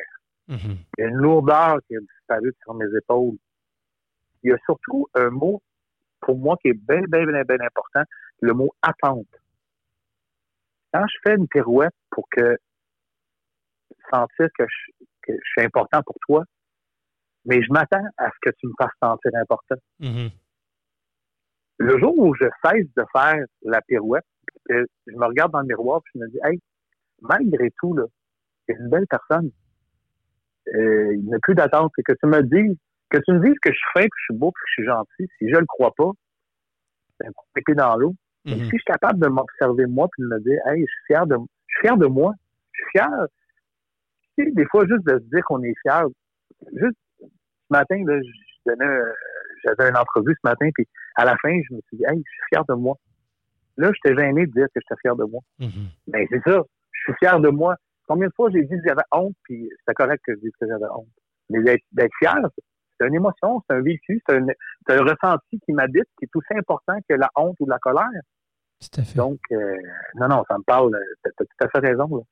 Mmh. Il y a une lourdeur qui a disparu sur mes épaules. Il y a surtout un mot, pour moi, qui est bien, bien, bien, bien important, le mot attente. Quand je fais une pirouette pour que sentir que je, suis important pour toi, mais je m'attends à ce que tu me fasses sentir important. Mm-hmm. Le jour où je cesse de faire la pirouette, que je me regarde dans le miroir et je me dis, hey, malgré tout, là, c'est une belle personne. euh, il n'y a plus d'attente. Que tu me dises, que tu me dises que je suis fin, que je suis beau, que je suis gentil, si je le crois pas, c'est un coup dans l'eau. Mm-hmm. Si je suis capable de m'observer moi puis de me dire, hey, je suis fier de, je suis fier de moi, je suis fier. Tu sais, des fois, juste de se dire qu'on est fier. Juste, ce matin, là, je donnais, j'avais une entrevue ce matin, puis à la fin, je me suis dit, hey, je suis fier de moi. Là, j'étais gêné de dire que j'étais fier de moi. Mm-hmm. Mais c'est ça, je suis fier de moi. Combien de fois j'ai dit que j'avais honte, puis c'était correct que je dise que j'avais honte. Mais d'être fier, c'est une émotion, c'est un vécu, c'est un, un, ressenti qui m'habite, qui est aussi important que la honte ou la colère. Tout à fait. Donc, euh, non, non, ça me parle, tu as tout à fait raison.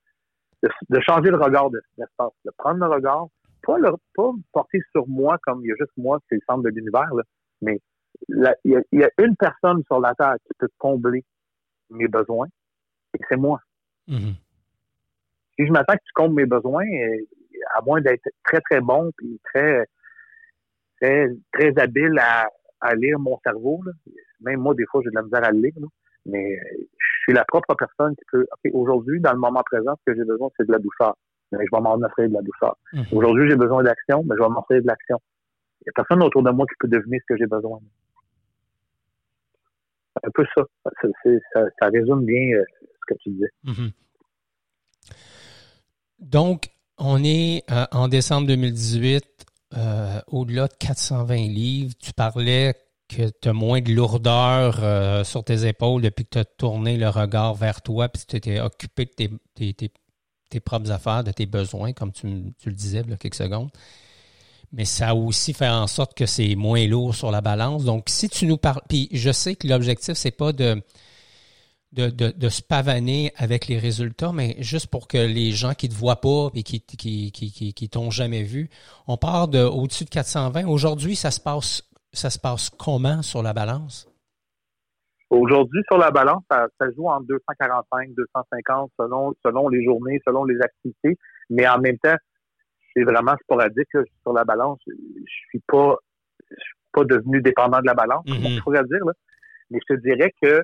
De, changer le regard de l'espace, de prendre le regard, pas le pas porter sur moi comme il y a juste moi, c'est le centre de l'univers, mais il y, y, a une personne sur la Terre qui peut combler mes besoins, et c'est moi. Mm-hmm. Si je m'attends que tu combles mes besoins, euh, à moins d'être très, très bon puis très, très, très habile à, à lire mon cerveau, même moi, des fois, j'ai de la misère à le lire, mais je suis la propre personne qui peut, OK, aujourd'hui, dans le moment présent, ce que j'ai besoin, c'est de la douceur. Mais je vais m'en offrir de la douceur. Mm-hmm. Aujourd'hui, j'ai besoin d'action, mais je vais m'offrir de l'action. Il n'y a personne autour de moi qui peut deviner ce que j'ai besoin un peu ça. Ça, résume bien euh, ce que tu disais. Mhm. Donc, on est euh, en décembre 2018, euh, au-delà de 420 livres. Tu parlais que tu as moins de lourdeur sur tes épaules depuis que tu as tourné le regard vers toi, puis tu étais occupé de tes, propres affaires, de tes besoins, comme tu, le disais il y a quelques secondes mais ça a aussi fait en sorte que c'est moins lourd sur la balance. Donc, si tu nous parles, puis je sais que l'objectif, c'est pas de, de, de, se pavaner avec les résultats, mais juste pour que les gens qui te voient pas et qui, qui, qui, qui, t'ont jamais vu, on part de au-dessus de 420. Aujourd'hui, ça se passe, ça se passe comment sur la balance? Aujourd'hui, sur la balance, ça, ça, joue entre 245, 250 selon, selon les journées, selon les activités. Mais en même temps, c'est vraiment sporadique sur la balance. Je suis pas je suis pas devenu dépendant de la balance, mm -hmm. pourrait dire. Là. Mais je te dirais que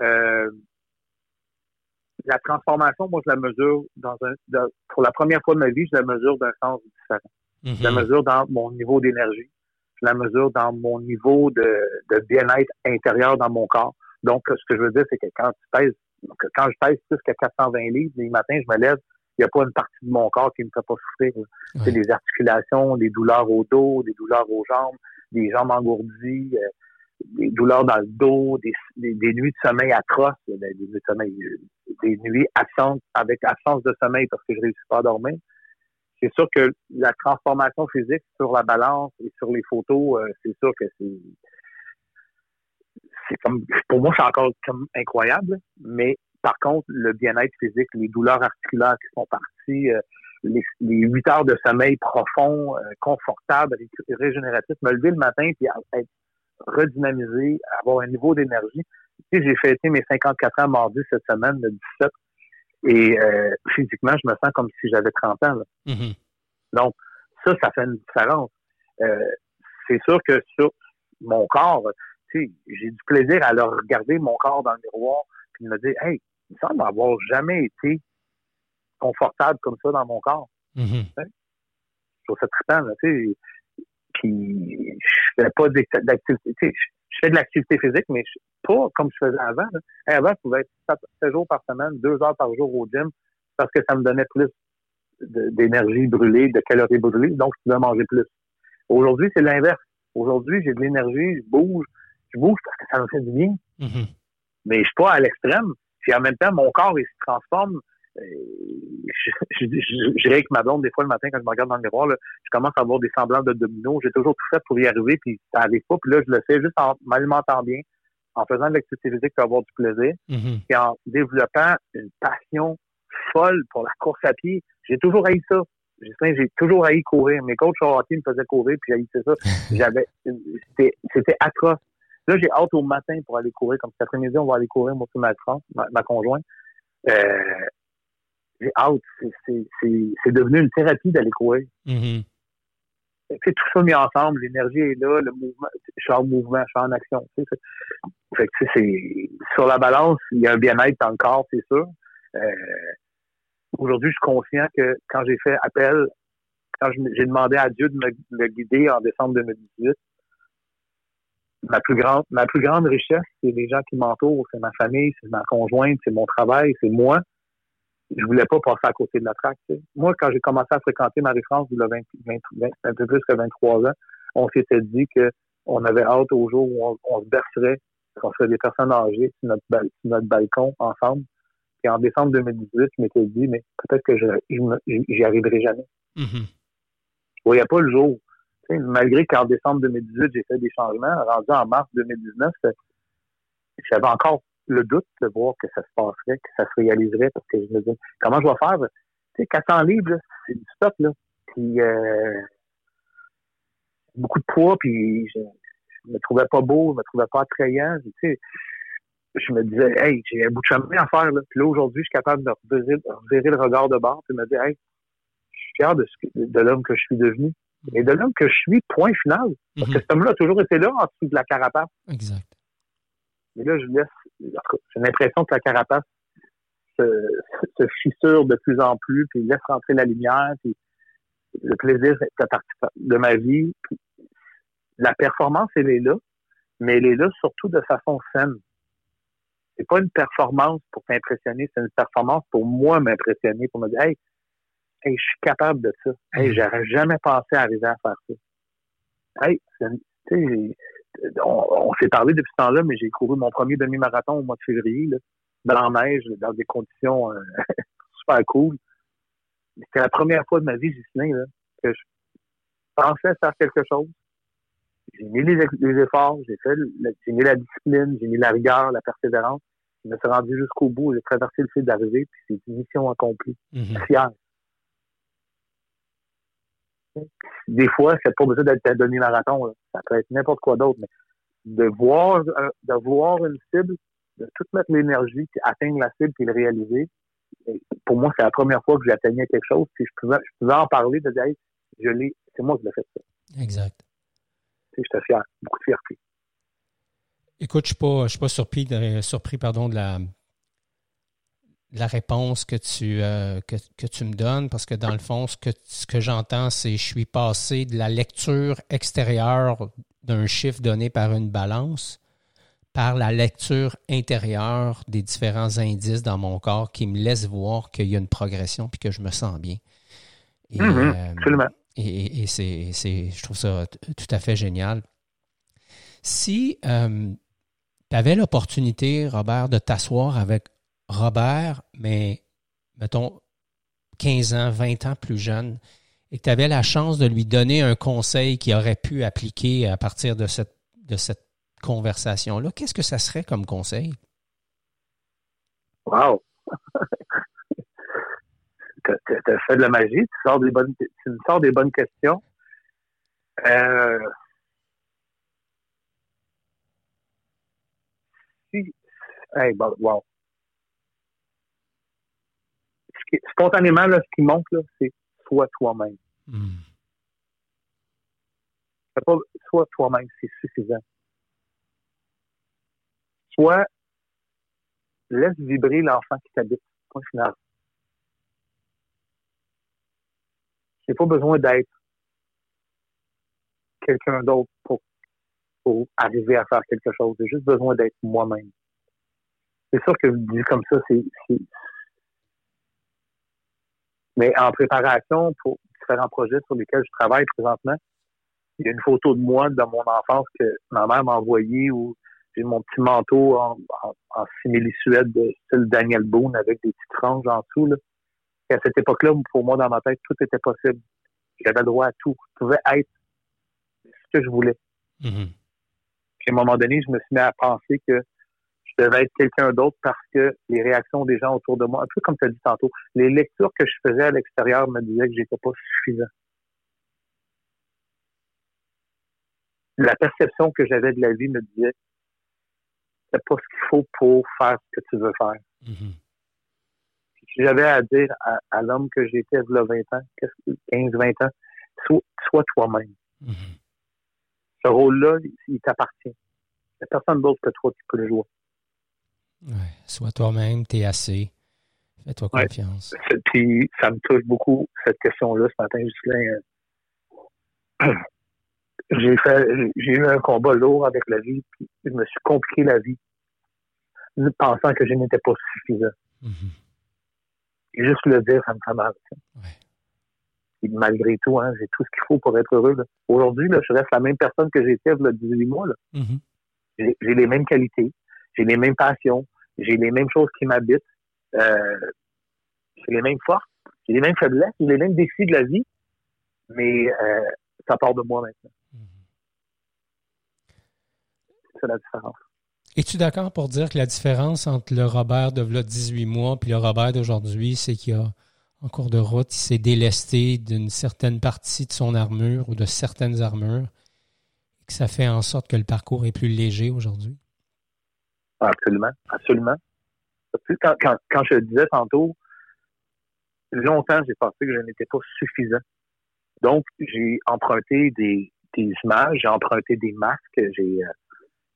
euh, la transformation, moi, je la mesure dans un pour la première fois de ma vie, je la mesure d'un sens différent. Je la mhm. mesure dans mon niveau d'énergie. Je la mesure dans mon niveau de, de bien-être intérieur dans mon corps. Donc, ce que je veux dire, c'est que quand tu pèses, quand je pèse plus que 420 livres, les matins, je me lève, il n'y a pas une partie de mon corps qui ne me fait pas souffrir. C'est des articulations, des douleurs au dos, des douleurs aux jambes, des jambes engourdies, euh, des douleurs dans le dos, des, des, nuits de sommeil atroces, des, nuits de sommeil, des nuits absentes avec absence de sommeil parce que je ne réussis pas à dormir. C'est sûr que la transformation physique sur la balance et sur les photos, euh, c'est sûr que c'est pour moi c'est encore incroyable, mais par contre, le bien-être physique, les douleurs articulaires qui sont parties, euh, les, huit heures de sommeil profond, euh, confortable, régénératif, me lever le matin puis être redynamisé, avoir un niveau d'énergie. Tu j'ai fêté mes 54 ans mardi cette semaine, le 17, et euh, physiquement, je me sens comme si j'avais 30 ans. Mm-hmm. Donc, ça, ça fait une différence. c'est sûr que sur mon corps, tu sais, j'ai du plaisir à leur regarder mon corps dans le miroir puis de me dire, hey, il semble avoir jamais été confortable comme ça dans mon corps. Mm-hmm. Je trouve ça trippant, tu sais. Puis, je fais pas d'activité, je fais de l'activité physique, mais pas comme je faisais avant. Avant, je pouvais être 7 jours par semaine, 2 heures par jour au gym, parce que ça me donnait plus d'énergie brûlée, de calories brûlées, donc je pouvais manger plus. Aujourd'hui, c'est l'inverse. Aujourd'hui, j'ai de l'énergie, je bouge, je bouge parce que ça me fait du bien. Mm-hmm. Mais je suis pas à l'extrême. Puis en même temps, mon corps, il se transforme. Euh, je, dirais que ma blonde, des fois, le matin, quand je me regarde dans le miroir, je commence à avoir des semblants de domino. J'ai toujours tout fait pour y arriver, puis ça n'arrive pas. Puis là, je le fais juste en m'alimentant bien, en faisant de l'activité physique pour avoir du plaisir, mm-hmm. et en développant une passion folle pour la course à pied. J'ai toujours haï ça. J'ai toujours haï courir. Mes coachs au hockey me faisaient courir, puis haïssais ça. J'avais, c'était atroce. Là, j'ai hâte au matin pour aller courir. Comme cet après-midi, on va aller courir, moi, ma, ma, ma conjointe. Euh, j'ai hâte. C'est devenu une thérapie d'aller courir. Mm-hmm. tout ça mis ensemble, l'énergie est là, le mouvement, je suis en mouvement, je suis en action. Fait que, c'est, sur la balance, il y a un bien-être dans le corps, c'est sûr. Euh, aujourd'hui, je suis conscient que quand j'ai fait appel quand j'ai demandé à Dieu de me, guider en décembre 2018, ma plus grande, ma plus grande richesse, c'est les gens qui m'entourent, c'est ma famille, c'est ma conjointe, c'est mon travail, c'est moi. Je voulais pas passer à côté de la traque. Moi, quand j'ai commencé à fréquenter Marie-France, il y a un peu plus que 23 ans, on s'était dit que on avait hâte au jour où on, se bercerait, qu'on serait des personnes âgées sur notre, notre balcon ensemble. Et en décembre 2018, je m'étais dit, mais peut-être que je j'y arriverai jamais. Mm-hmm. Je voyais pas le jour. malgré qu'en décembre 2018, j'ai fait des changements, rendu en mars 2019, j'avais encore le doute de voir que ça se passerait, que ça se réaliserait, parce que je me disais, comment je vais faire? Tu sais, 400 livres, c'est du stock, là. Puis, euh, beaucoup de poids, puis je, je me trouvais pas beau, je me trouvais pas attrayant. Tu sais, je me disais, hey, j'ai un bout de chemin à faire. Là. Puis là, aujourd'hui, je suis capable de revirer, le regard de bord et me dire, hey, je suis fier de, de l'homme que je suis devenu. Et de l'homme que je suis, point final. Parce que mhm. cet homme-là a toujours été là en dessous de la carapace. Exact. Et là, je laisse, j'ai l'impression que la carapace se, se, fissure de plus en plus, puis laisse rentrer la lumière, puis le plaisir fait partie de ma vie. la performance, elle est là, mais elle est là surtout de façon saine. C'est pas une performance pour t'impressionner, c'est une performance pour moi m'impressionner, pour me dire, hey, je suis capable de ça. Hey, mm-hmm. j'aurais jamais pensé arriver à faire ça. Hey, on, on s'est parlé depuis ce temps-là, mais j'ai couru mon premier demi-marathon au mois de février, là, dans la neige, dans des conditions euh, super cool. C'était la première fois de ma vie, là, que je pensais faire quelque chose. J'ai mis les, efforts, j'ai fait, j'ai mis la discipline, j'ai mis la rigueur, la persévérance. Je me suis rendu jusqu'au bout, j'ai traversé le fil d'arrivée, puis c'est une mission accomplie. Mm-hmm. Fier. Des fois, c'est pas besoin d'être un demi-marathon, ça peut être n'importe quoi d'autre, mais de voir, euh, de voir une cible, de tout mettre l'énergie, puis atteindre la cible, puis le réaliser, pour moi, c'est la première fois que j'atteignais quelque chose, puis je pouvais, je pouvais en parler, de dire, je l'ai, c'est moi qui l'ai fait ça. Exact. J'étais fier, beaucoup de fierté. Écoute, je ne suis, suis pas surpris, de, surpris pardon, de la, la réponse que tu, euh, que, tu me donnes, parce que dans le fond, ce que, ce que j'entends, c'est je suis passé de la lecture extérieure d'un chiffre donné par une balance par la lecture intérieure des différents indices dans mon corps qui me laissent voir qu'il y a une progression puis que je me sens bien. Et, mm-hmm. euh, absolument. Et, c'est, je trouve ça tout à fait génial. Si euh, tu avais l'opportunité, Robert, de t'asseoir avec Robert, mais mettons 15 ans, 20 ans plus jeune, et que tu avais la chance de lui donner un conseil qu'il aurait pu appliquer à partir de cette, de cette conversation-là, qu'est-ce que ça serait comme conseil? Wow! tu as fait de la magie, tu sors des bonnes, tu sors des bonnes questions. Euh, si, hey, wow. Spontanément, là, ce qui monte, là, c'est sois toi-même. Hmm. Sois toi-même, c'est suffisant soit laisse vibrer l'enfant qui t'habite. Point final. J'ai pas besoin d'être quelqu'un d'autre pour, pour arriver à faire quelque chose. J'ai juste besoin d'être moi-même. C'est sûr que dit comme ça, c'est, mais en préparation pour différents projets sur lesquels je travaille présentement, il y a une photo de moi dans mon enfance que ma mère m'a envoyée où j'ai mon petit manteau en, en, simili-suède de style Daniel Boone avec des petites franges en dessous. Là. Et à cette époque-là, pour moi, dans ma tête, tout était possible. J'avais le droit à tout. Je pouvais être ce que je voulais. Mm-hmm. Puis à un moment donné, je me suis mis à penser que je devais être quelqu'un d'autre parce que les réactions des gens autour de moi, un peu comme tu as dit tantôt, les lectures que je faisais à l'extérieur me disaient que j'étais pas suffisant. La perception que j'avais de la vie me disait c'est pas ce qu'il faut pour faire ce que tu veux faire. Mm-hmm. Si j'avais à dire à, l'homme que j'étais il y a 20 ans, 15, 20 ans, sois, toi-même. Mm-hmm. Ce rôle-là, il t'appartient. Il n'y a personne d'autre que toi qui peut le jouer. Ouais. Sois toi-même, t'es assez. Fais-toi confiance. Puis ça me touche beaucoup, cette question-là, ce matin, Justin. j'ai fait j'ai eu un combat lourd avec la vie, puis je me suis compliqué la vie, pensant que je n'étais pas suffisant. Mm-hmm. Et juste le dire, ça me fait mal. Et malgré tout, hein, j'ai tout ce qu'il faut pour être heureux. Aujourd'hui, je reste la même personne que j'étais il y a 18 mois. Mm-hmm. J'ai les mêmes qualités, j'ai les mêmes passions, j'ai les mêmes choses qui m'habitent, euh, j'ai les mêmes forces, j'ai les mêmes faiblesses, j'ai les mêmes défis de la vie, mais euh, ça part de moi maintenant. Mm-hmm. C'est la différence. Es-tu d'accord pour dire que la différence entre le Robert de 18 mois et le Robert d'aujourd'hui, c'est qu'il a en cours de route, il s'est délesté d'une certaine partie de son armure ou de certaines armures, et que ça fait en sorte que le parcours est plus léger aujourd'hui? Absolument, absolument. Quand, quand, quand je le disais tantôt, longtemps, j'ai pensé que je n'étais pas suffisant. Donc, j'ai emprunté des, des images, j'ai emprunté des masques, j'ai... Euh,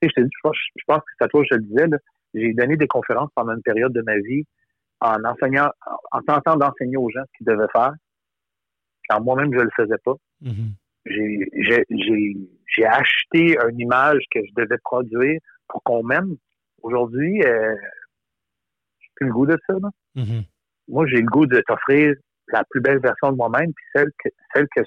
je te dis, je pense, je pense que c'est à toi que je le disais, j'ai donné des conférences pendant une période de ma vie en enseignant, en tentant d'enseigner aux gens ce qu'ils devaient faire, quand moi-même je ne le faisais pas. Mm-hmm. J'ai acheté une image que je devais produire pour qu'on m'aime. Aujourd'hui, euh, j'ai plus le goût de ça. Mm-hmm. Moi, j'ai le goût de t'offrir la plus belle version de moi-même, puis celle que, celle que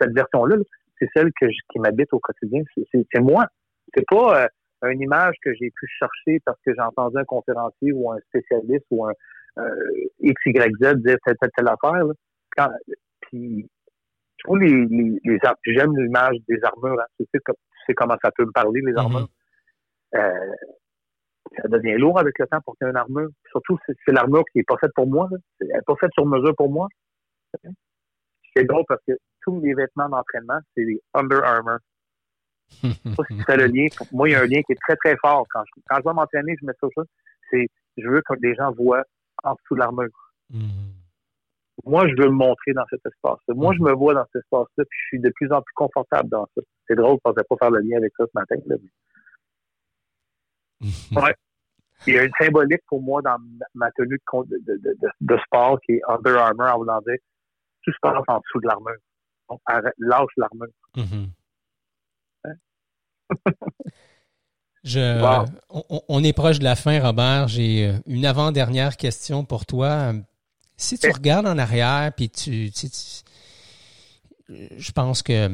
cette version-là, c'est celle que qui m'habite au quotidien. C'est moi. C'est pas euh, une image que j'ai pu chercher parce que j'ai entendu un conférencier ou un spécialiste ou un, euh, X, Y, Z dire telle, telle, telle affaire. Là. Quand, puis, je trouve les, les, les j'aime l'image des armures. Hein. Tu, sais, tu, sais, comment ça peut me parler, les mm-hmm. armures. euh, ça devient lourd avec le temps pour qu'il y ait une armure. Surtout, c'est, c'est l'armure qui n'est pas faite pour moi. Là. Elle n'est pas faite sur mesure pour moi. C'est drôle parce que tous mes vêtements d'entraînement, c'est des Under Armour. Je sais pas si tu fais le lien. Moi, il y a un lien qui est très, très fort. Quand je, quand je vais m'entraîner, je mets ça ça. C'est, je veux que les gens voient en dessous de l'armure. Mm-hmm. Moi, je veux me montrer dans cet espace-là. Moi, je mm-hmm. me vois dans cet espace-là, puis je suis de plus en plus confortable dans ça. C'est drôle, je ne pensais pas faire le lien avec ça ce matin. Là. Mm-hmm. Ouais. Il y a une symbolique pour moi dans ma tenue de, de, de, de sport qui est Under Armour en dire tout se passe en dessous de l'armure. Donc, lâche l'armure. Hein? Je, on, est proche de la fin, Robert. J'ai euh, une avant-dernière question pour toi. Si tu regardes en arrière, puis tu, je pense que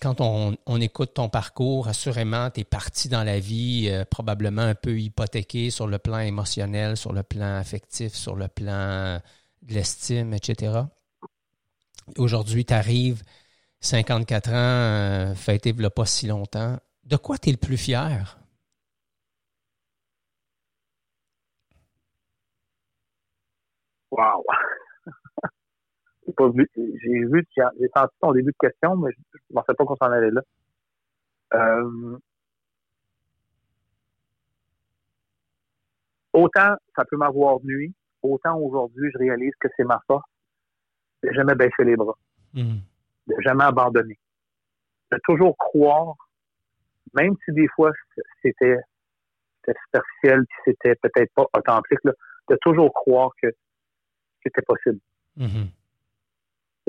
quand on, écoute ton parcours, assurément, tu es parti dans la vie euh, probablement un peu hypothéqué sur le plan émotionnel, sur le plan affectif, sur le plan de l'estime, etc. Aujourd'hui, tu arrives 54 ans, euh, fêté pas si longtemps de quoi tu le plus fier? Wow! J'ai vu, j'ai senti ton début de question, mais je ne pensais pas qu'on s'en allait là. Euh, autant ça peut m'avoir nuit, autant aujourd'hui je réalise que c'est ma force de jamais baisser les bras, hmm. de jamais abandonner, de toujours croire même si des fois c'était superficiel, c'était peut-être pas authentique, de toujours croire que c'était possible. Mm-hmm.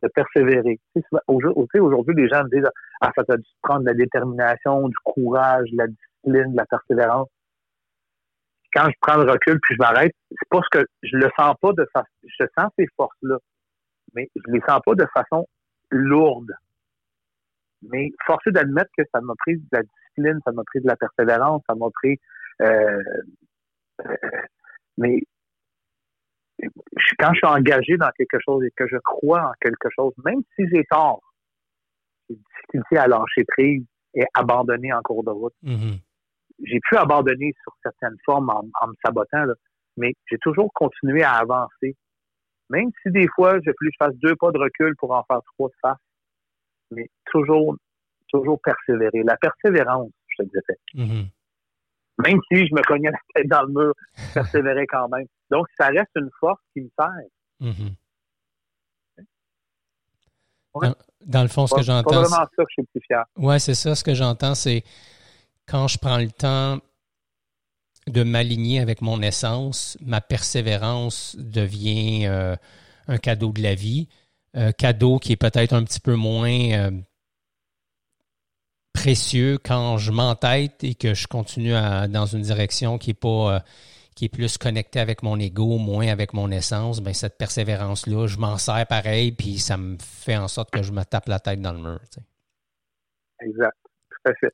De persévérer. Aujourd'hui, les gens me disent Ah, ça a dû prendre de la détermination, du courage, de la discipline, de la persévérance. Quand je prends le recul puis je m'arrête, c'est pas ce que je le sens pas de façon. Je sens ces forces-là, mais je les sens pas de façon lourde. Mais forcé d'admettre que ça m'a pris de la ça m'a pris de la persévérance, ça m'a pris. Euh, euh, mais quand je suis engagé dans quelque chose et que je crois en quelque chose, même si j'ai tort, j'ai difficulté à lâcher prise et abandonner en cours de route. Mm-hmm. J'ai pu abandonner sur certaines formes en, me sabotant, mais j'ai toujours continué à avancer. Même si des fois, j'ai fallu que je fasse deux pas de recul pour en faire trois de face, mais toujours toujours persévérer. La persévérance, je te disais. Mm-hmm. Même si je me cognais la tête dans le mur, persévérer quand même. Donc, ça reste une force qui me sert. Mm-hmm. Dans, le fond, ce que j'entends. C'est vraiment ça que je suis plus fier. Oui, c'est ça. Ce que j'entends, c'est quand je prends le temps de m'aligner avec mon essence, ma persévérance devient euh, un cadeau de la vie. Euh, cadeau qui est peut-être un petit peu moins euh, précieux quand je m'entête et que je continue dans une direction qui est pas qui est plus connectée avec mon ego, moins avec mon essence, ben cette persévérance-là, je m'en sers pareil, puis ça me fait en sorte que je me tape la tête dans le mur. Exact. Tout à fait.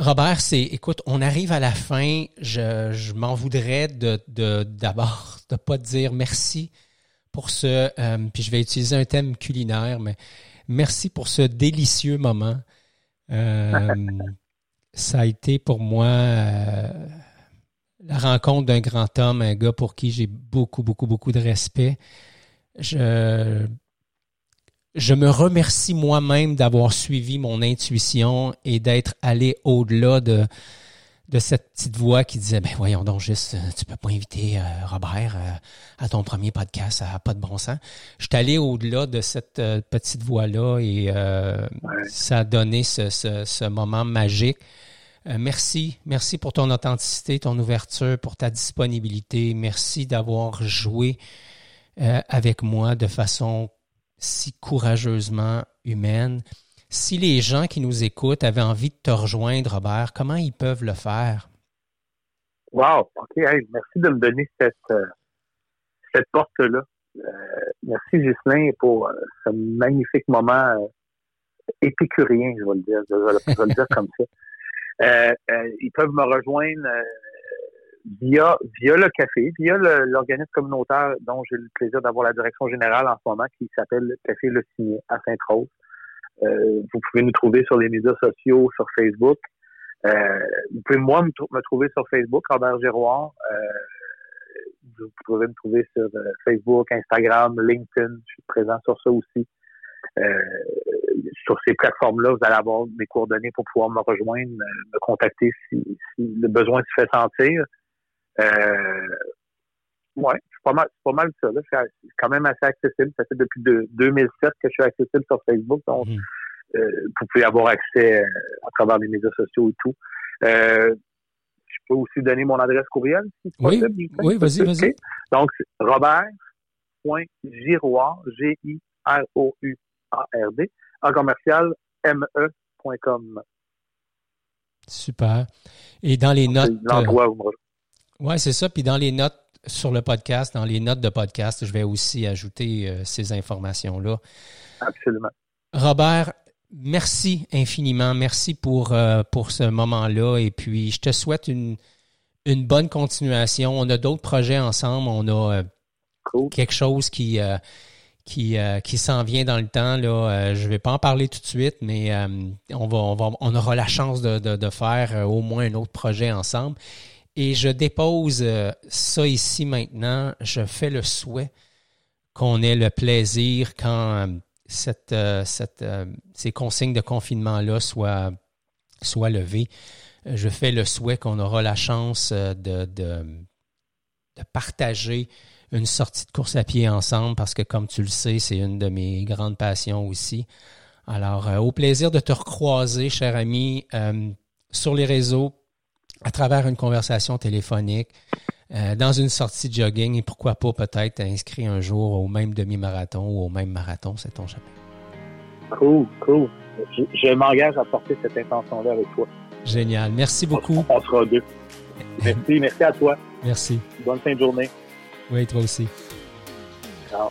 Robert, c'est, écoute, on arrive à la fin. Je, m'en voudrais de, d'abord de, pas te dire merci pour ce, euh, puis je vais utiliser un thème culinaire, mais merci pour ce délicieux moment. Euh, ça a été pour moi euh, la rencontre d'un grand homme, un gars pour qui j'ai beaucoup, beaucoup, beaucoup de respect. Je, je me remercie moi-même d'avoir suivi mon intuition et d'être allé au-delà de, de cette petite voix qui disait ben voyons donc juste euh, tu peux pas inviter euh, Robert euh, à ton premier podcast ça n'a pas de bon sens. Je suis allé au-delà de cette petite voix là et ça a donné ce, ce, ce moment magique. merci, merci pour ton authenticité, ton ouverture, pour ta disponibilité. Merci d'avoir joué avec moi de façon si courageusement humaine. Si les gens qui nous écoutent avaient envie de te rejoindre, Robert, comment ils peuvent le faire? Wow, OK. merci de me donner cette, euh, cette porte-là. Euh, merci, Ghislain, pour euh, ce magnifique moment épicurien, je vais le dire. Je vais, le dire comme ça. ils peuvent me rejoindre via, via le café, via l'organisme communautaire dont j'ai le plaisir d'avoir la direction générale en ce moment, qui s'appelle le Café Le Signé à Sainte-Rose. Euh, vous pouvez nous trouver sur les médias sociaux, sur Facebook. Euh, vous pouvez moi me, trouver sur Facebook, Robert Giroir. Euh, vous pouvez me trouver sur Facebook, Instagram, LinkedIn. Je suis présent sur ça aussi. sur ces plateformes-là, vous allez avoir mes coordonnées pour pouvoir me rejoindre, me contacter si, si le besoin se fait sentir. Euh, ouais, c'est pas mal, pas mal ça. C'est quand même assez accessible. Ça fait depuis 2007 que je suis accessible sur Facebook. Donc, mhm. euh, vous pouvez avoir accès euh, à travers les médias sociaux et tout. Euh, je peux aussi donner mon adresse courriel, si oui, Oui, vas-y, vas-y. Donc, robert.giroir, G-I-R-O-U-A-R-D, en commercial, me.com. Super. Et dans les notes. L'endroit où oui, c'est ça. Puis dans les notes sur le podcast, dans les notes de podcast, je vais aussi ajouter euh, ces informations-là. Absolument. Robert, merci infiniment. Merci pour, euh, pour ce moment-là. Et puis, je te souhaite une, une bonne continuation. On a d'autres projets ensemble. On a euh, quelque chose qui, qui, qui s'en vient dans le temps. Là. je ne vais pas en parler tout de suite, mais on, va, on, va, on aura la chance de, de, de faire au moins un autre projet ensemble. Et je dépose euh, ça ici maintenant. Je fais le souhait qu'on ait le plaisir quand euh, euh, ces consignes de confinement-là soient, soient levées. Je fais le souhait qu'on aura la chance de, de, de, partager une sortie de course à pied ensemble parce que, comme tu le sais, c'est une de mes grandes passions aussi. Alors, au plaisir de te recroiser, cher ami, sur les réseaux, à travers une conversation téléphonique, euh, dans une sortie de jogging et pourquoi pas peut-être inscrit un jour au même demi-marathon ou au même marathon, c'est ton jamais. Cool, cool. Je, m'engage à porter cette intention-là avec toi. Génial. Merci beaucoup. On, on sera deux. Merci, merci à toi. Merci. Bonne fin de journée. Oui, toi aussi. Ciao.